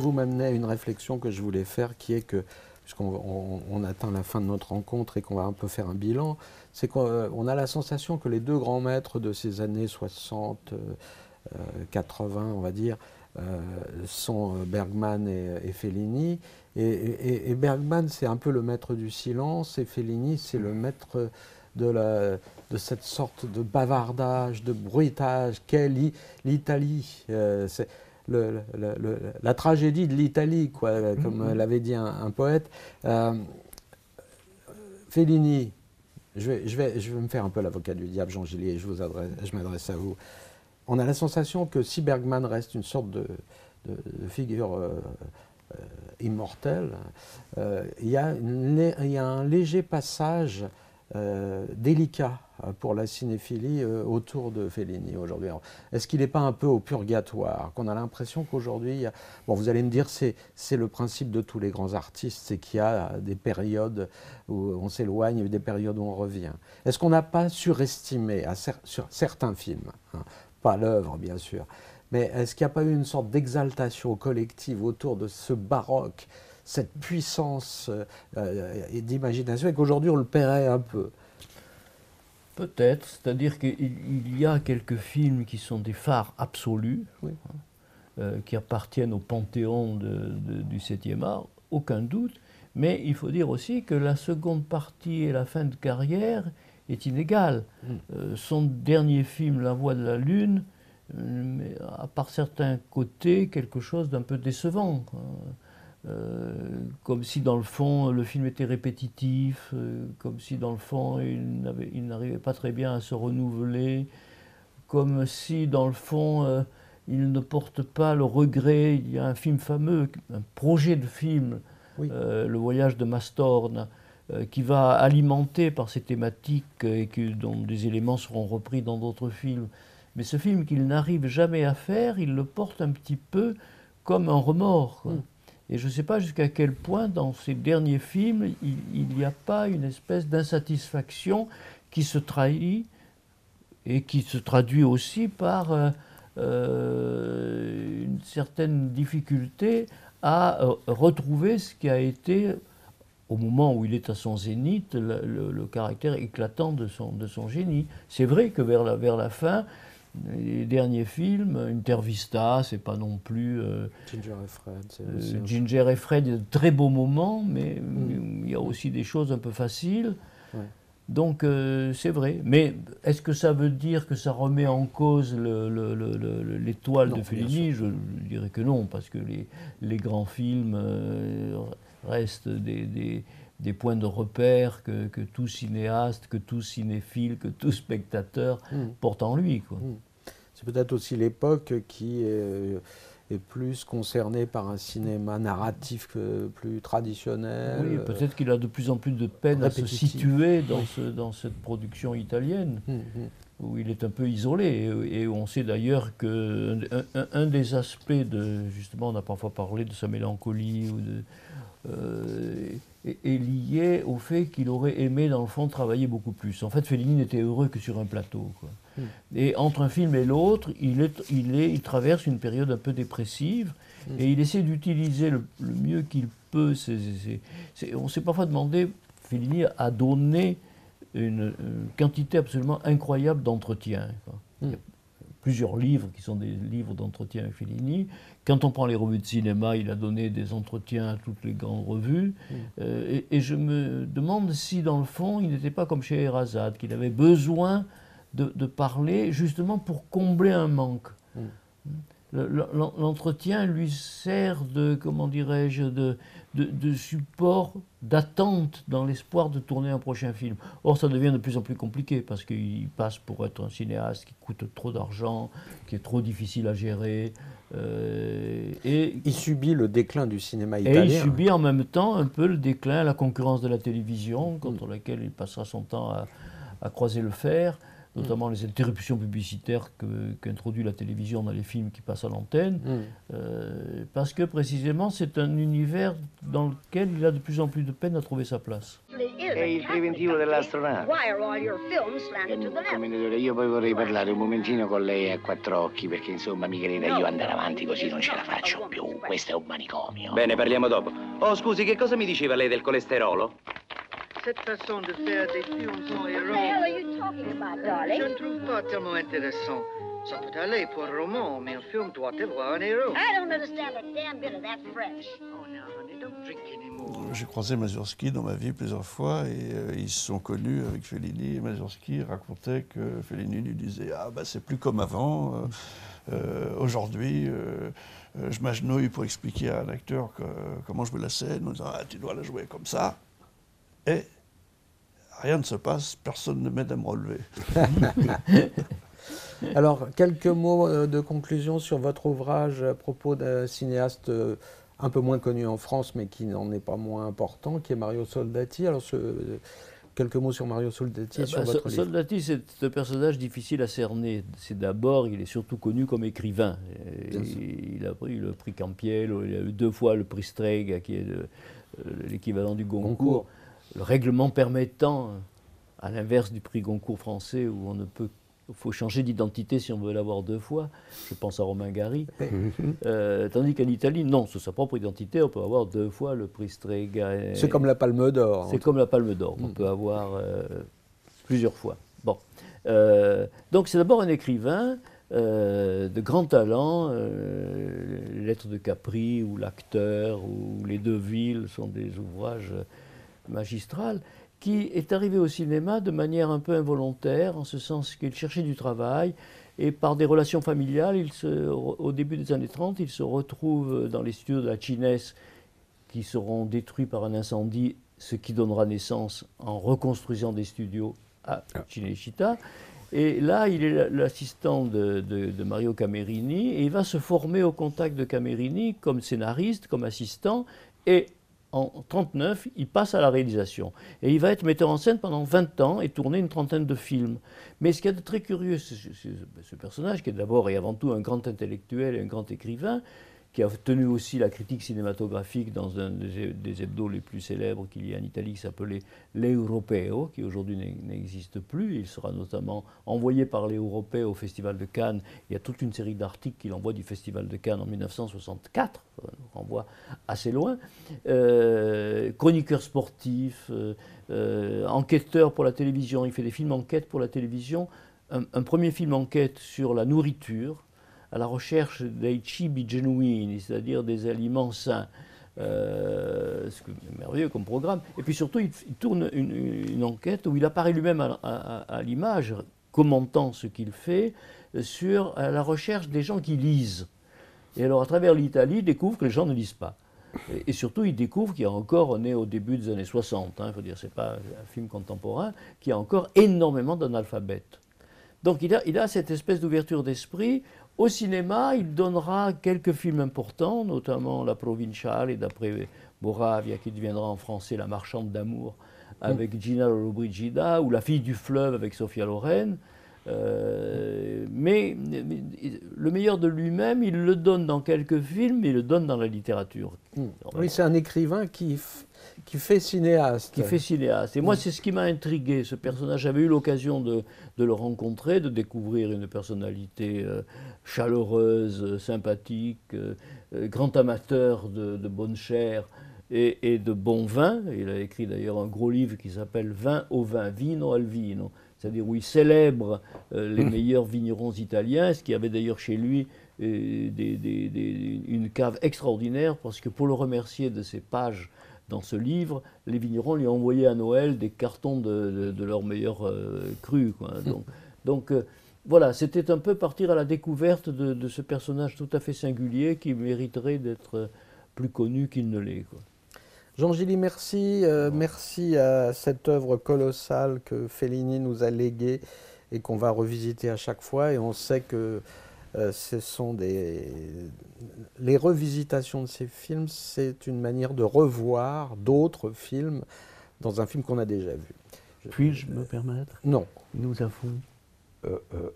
Disiez-vous m'amener à une réflexion que je voulais faire, qui est que, puisqu'on on- atteint la fin de notre rencontre et qu'on va un peu faire un bilan, c'est qu'on euh, a la sensation que les deux grands maîtres de ces années 60, euh, 80, on va dire, euh, sont Bergman et, Fellini. Et, Bergman, c'est un peu le maître du silence, et Fellini, c'est le maître de, la, de cette sorte de bavardage, de bruitage qu'est l'I- l'Italie. Le- le- le- la tragédie de l'Italie, quoi, comme Mhm. l'avait dit un, un poète. Euh, Fellini, je vais, je, vais, je vais me faire un peu l'avocat du diable, Jean Gillier, je, vous adresse- je m'adresse à vous. On a la sensation que si Bergman reste une sorte de, de- de figure euh, euh, immortelle, il, y a une y a un léger passage délicat pour la cinéphilie euh, autour de Fellini aujourd'hui. Est-ce qu'il n'est pas un peu au purgatoire Qu'on a l'impression qu'aujourd'hui, bon, vous allez me dire, c'est le principe de tous les grands artistes, c'est qu'il y a des périodes où on s'éloigne et des périodes où on revient. Est-ce qu'on n'a pas surestimé sur certains films, hein, pas l'œuvre bien sûr, mais est-ce qu'il n'y a pas eu une sorte d'exaltation collective autour de ce baroque, cette puissance euh, euh, d'imagination, et qu'aujourd'hui on le paierait un peu? Peut-être, c'est-à-dire qu'il il y a quelques films qui sont des phares absolus, hein, euh, qui appartiennent au panthéon de- de- du 7e art, aucun doute, mais il faut dire aussi que la seconde partie et la fin de carrière est inégale. Euh, son dernier film, La Voix de la Lune, euh, mais à part certains côtés, quelque chose d'un peu décevant. quoi. Euh, comme si dans le fond le film était répétitif, euh, comme si dans le fond il n'arrivait pas très bien à se renouveler, comme si dans le fond euh, il ne porte pas le regret. Il y a un film fameux, un projet de film, Le voyage de Mastorne, qui va alimenter par ses thématiques et que, dont des éléments seront repris dans d'autres films. Mais ce film qu'il n'arrive jamais à faire, il le porte un petit peu comme un remords. quoi. Et je ne sais pas jusqu'à quel point dans ces derniers films, il n'y a pas une espèce d'insatisfaction qui se trahit et qui se traduit aussi par euh, euh, une certaine difficulté à euh, retrouver ce qui a été, au moment où il est à son zénith, le, le- le caractère éclatant de son, de son génie. C'est vrai que vers la, vers la fin, les derniers films, Intervista, c'est pas non plus. euh, Ginger et Fred, c'est euh, Ginger et Fred, il y a de très beaux moments, mais il y a aussi des choses un peu faciles. Ouais. Donc euh, c'est vrai. Mais est-ce que ça veut dire que ça remet en cause le- le- le- le- l'étoile de Fellini je, je dirais que non, parce que les, les grands films euh, restent des, des- des points de repère que, que tout cinéaste, que tout cinéphile, que tout spectateur Mm. porte en lui. Quoi. C'est peut-être aussi l'époque qui est, est plus concernée par un cinéma narratif plus traditionnel. Oui, peut-être qu'il a de plus en plus de peine à se situer dans, Oui. ce- dans cette production italienne, Mhm. où il est un peu isolé. Et, et on sait d'ailleurs que un, un- un des aspects de, justement, on a parfois parlé de sa mélancolie, ou de, euh, est, est lié au fait qu'il aurait aimé, dans le fond, travailler beaucoup plus. En fait, Fellini n'était heureux que sur un plateau. quoi. Mm. Et entre un film et l'autre, il, est, il, est, il traverse une période un peu dépressive Mm. et il essaie d'utiliser le, le mieux qu'il peut. ces- ces- ces- ces- on s'est parfois demandé, Fellini a donné une, une quantité absolument incroyable d'entretiens. quoi. Il y a plusieurs livres qui sont des livres d'entretien avec Fellini. Quand on prend les revues de cinéma, il a donné des entretiens à toutes les grandes revues. Euh, et, et je me demande si, dans le fond, il n'était pas comme chez Erazade, qu'il avait besoin de, de parler justement pour combler un manque. Le- L'entretien lui sert de, comment dirais-je, de, de, de support, d'attente dans l'espoir de tourner un prochain film. Or, ça devient de plus en plus compliqué parce qu'il passe pour être un cinéaste qui coûte trop d'argent, qui est trop difficile à gérer. euh, et il subit le déclin du cinéma et italien. il subit en même temps un peu le déclin, la concurrence de la télévision, contre laquelle il passera son temps à, à croiser le fer. Notamment les interruptions publicitaires qu'introduit la télévision dans les films qui passent à l'antenne, Mm. euh, parce que précisément c'est un univers dans lequel il a de plus en plus de peine à trouver sa place. Il preventivo dell'astronave. Why are all your films slanted to the left? Commendatore, io poi vorrei parlare un momentino con lei a quattro occhi, perché insomma mi creda, io andare avanti così non ce la faccio più. Questo è un manicomio. Bene, parliamo dopo. Oh, scusi, che cosa mi diceva lei del colesterolo? Cette façon de faire des films sans What the hell héros, are you talking about, je darling? ne trouve pas tellement intéressant. Ça peut aller pour un roman, mais un film doit avoir un héros. I don't understand a damn bit of that French. Oh, now, honey, don't drink anymore. J'ai croisé Mazurski dans ma vie plusieurs fois et euh, ils se sont connus avec Fellini. Et Mazurski racontait que Fellini lui disait Ah, bah, c'est plus comme avant. euh, euh, Aujourd'hui, euh, euh, je m'agenouille pour expliquer à un acteur que- comment jouer la scène en disant Ah, tu dois la jouer comme ça. Et rien ne se passe, personne ne m'aide à me relever. Alors, quelques mots euh, de conclusion sur votre ouvrage à propos d'un cinéaste euh, un peu moins connu en France, mais qui n'en est pas moins important, qui est Mario Soldati. Alors, ce- quelques mots sur Mario Soldati sur votre livre. Soldati, c'est un personnage difficile à cerner. C'est d'abord, il est surtout connu comme écrivain. Il a pris le prix Campiel, il a eu deux fois le prix Strega, qui est le- euh, l'équivalent du Goncourt. Goncourt. Le règlement permettant, à l'inverse du prix Goncourt français, où on ne peut il faut changer d'identité si on veut l'avoir deux fois. Je pense à Romain Gary. Euh, tandis qu'en Italie, non, sous sa propre identité, on peut avoir deux fois le prix Strega. C'est comme la Palme d'Or. C'est comme la Palme d'Or. On peut avoir euh, plusieurs fois. Bon. Euh, donc c'est d'abord un écrivain euh, de grand talent. euh, Lettres de Capri ou L'acteur ou Les Deux Villes sont des ouvrages magistraux qui est arrivé au cinéma de manière un peu involontaire, en ce sens qu'il cherchait du travail, et par des relations familiales, il se, au début des années 30, il se retrouve dans les studios de la Chines qui seront détruits par un incendie, ce qui donnera naissance en reconstruisant des studios à Cinecittà. Et là, il est l'assistant de, de- de Mario Camerini et il va se former au contact de Camerini comme scénariste, comme assistant. Et en 1939, il passe à la réalisation. Et il va être metteur en scène pendant 20 ans et tourner une trentaine de films. Mais ce qu'il y a de très curieux, c'est ce personnage qui est d'abord et avant tout un grand intellectuel et un grand écrivain, qui a tenu aussi la critique cinématographique dans un des, des hebdos les plus célèbres qu'il y a en Italie, qui s'appelait L'Europeo, qui aujourd'hui n'e- n'existe plus. Il sera notamment envoyé par les Européens au Festival de Cannes. Il y a toute une série d'articles qu'il envoie du Festival de Cannes en 1964, ça nous renvoie assez loin. Euh, chroniqueur sportif, euh, euh, enquêteur pour la télévision, il fait des films enquête pour la télévision. Un premier film enquête sur la nourriture, à la recherche dei cibi genuini, c'est-à-dire des aliments sains. Euh, ce que merveilleux comme programme. Et puis surtout, il, tourne une, enquête où il apparaît lui-même à, l'image, commentant ce qu'il fait, euh, sur à la recherche des gens qui lisent. Et alors, à travers l'Italie, il découvre que les gens ne lisent pas. Et, surtout, il découvre qu'il y a encore, on est au début des années 60, il faut dire, c'est pas un film contemporain, qu'il y a encore énormément d'analphabètes. Donc il a, il a cette espèce d'ouverture d'esprit. Au cinéma, il donnera quelques films importants, notamment La Provinciale, et d'après Moravia, qui deviendra en français La Marchande d'amour, avec Gina Lollobrigida, ou La fille du fleuve avec Sophia Loren. Euh, mais, mais le meilleur de lui-même, il le donne dans quelques films, mais il le donne dans la littérature. Hmm. Oui, c'est un écrivain qui, qui fait cinéaste. Qui fait cinéaste. Et moi, c'est ce qui m'a intrigué, ce personnage. J'avais eu l'occasion de, de le rencontrer, de découvrir une personnalité euh, chaleureuse, euh, sympathique, euh, grand amateur de, de bonne chair et, et de bon vin. Il a écrit d'ailleurs un gros livre qui s'appelle Vin au vin, Vino al vino, c'est-à-dire où il célèbre euh, les meilleurs vignerons italiens, ce qui avait d'ailleurs chez lui des- des- des- une cave extraordinaire, parce que pour le remercier de ses pages dans ce livre, les vignerons lui ont envoyé à Noël des cartons de, de- de leurs meilleurs euh, crus. quoi. Donc, donc, euh, voilà, c'était un peu partir à la découverte de, de ce personnage tout à fait singulier qui mériterait d'être euh, plus connu qu'il ne l'est. Jean Gilly, merci. euh, merci à cette œuvre colossale que Fellini nous a léguée et qu'on va revisiter à chaque fois. Et on sait que euh, ce sont des. Les revisitations de ces films, c'est une manière de revoir d'autres films dans un film qu'on a déjà vu. Puis-je me permettre? Non. Nous avons euh, euh,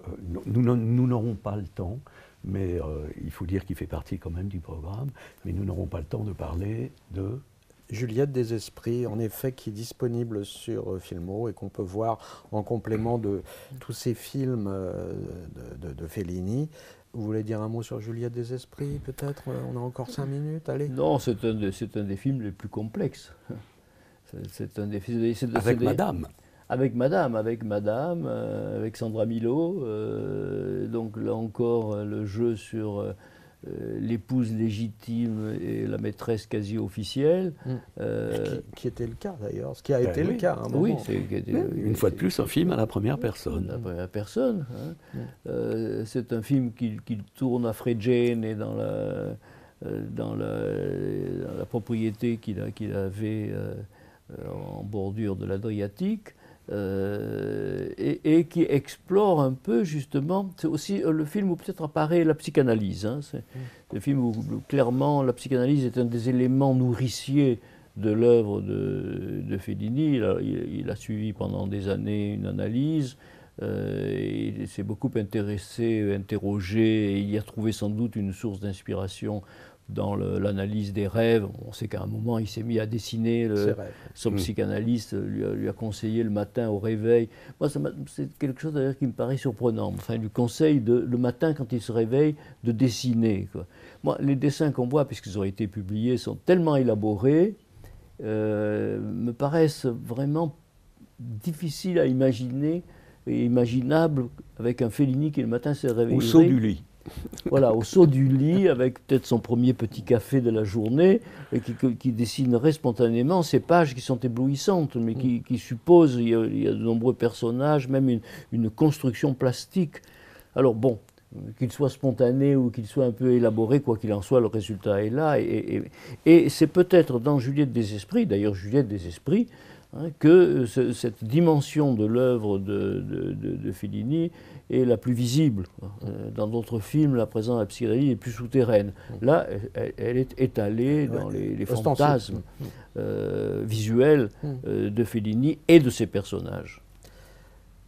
nous nous- nous n'aurons pas le temps, mais euh, il faut dire qu'il fait partie quand même du programme, mais nous n'aurons pas le temps de parler de... Juliette des Esprits, en effet, qui est disponible sur euh, Filmo et qu'on peut voir en complément de tous ces films euh, de, de- de Fellini. Vous voulez dire un mot sur Juliette des Esprits, peut-être? Euh, On a encore cinq minutes, allez. Non, c'est un, de- c'est un des films les plus complexes. C'est- un des Avec des- Madame. Avec Madame, avec Madame, euh, avec Sandra Milo. euh, donc là encore, le jeu sur euh, l'épouse légitime et la maîtresse quasi officielle. Mm. Euh, Qui, qui était le cas d'ailleurs, ce qui a Ben été le oui. cas à un moment. oui, était- Une fois de plus, un film à la première personne. la première personne. hein. Euh, c'est un film qui, qui tourne à Fregene et dans la, euh, dans la, dans la propriété qu'il a- qu'il avait en bordure de l'Adriatique. Euh, et, et qui explore un peu justement, c'est aussi euh, le film où peut-être apparaît la psychanalyse. hein. c'est le film où, où clairement la psychanalyse est un des éléments nourriciers de l'œuvre de, de Fellini. Il a, il- il a suivi pendant des années une analyse. euh, et il s'est beaucoup intéressé, interrogé, et il y a trouvé sans doute une source d'inspiration dans l'analyse des rêves. On sait qu'à un moment, il s'est mis à dessiner. le- son Mm. psychanalyste lui a, lui a conseillé le matin au réveil. Moi, c'est quelque chose d'ailleurs qui me paraît surprenant. Enfin, il lui conseille de, le matin, quand il se réveille, de dessiner. quoi. Moi, les dessins qu'on voit, puisqu'ils ont été publiés, sont tellement élaborés, euh, me paraissent vraiment difficiles à imaginer et imaginables avec un Fellini qui le matin s'est réveillé. Au saut du lit. Voilà, au saut du lit, avec peut-être son premier petit café de la journée, et qui, dessinerait spontanément ces pages qui sont éblouissantes, mais qui, supposent, il y, a, de nombreux personnages, même une, construction plastique. Alors bon, qu'il soit spontané ou qu'il soit un peu élaboré, quoi qu'il en soit, le résultat est là. Et, c'est peut-être dans Juliette des Esprits, d'ailleurs Juliette des Esprits, hein, que ce- cette dimension de l'œuvre de, de- est la plus visible. Euh, Dans d'autres films, la présence de la psychanalyse est plus souterraine. Là, elle, elle est étalée dans Ouais, les, fantasmes euh, visuels Mm. euh, de Fellini et de ses personnages.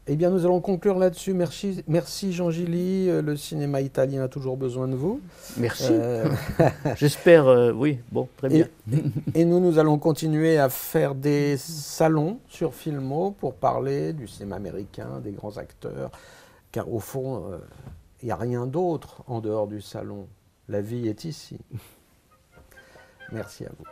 Eh bien, nous allons conclure là-dessus. Merci, merci Jean Gilly. Le cinéma italien a toujours besoin de vous. Merci. Euh, J'espère, euh, oui, bon, très bien. Et, et nous, nous allons continuer à faire des salons sur Filmo pour parler du cinéma américain, des grands acteurs, car au fond, euh, il n'y a rien d'autre en dehors du salon. La vie est ici. Merci à vous.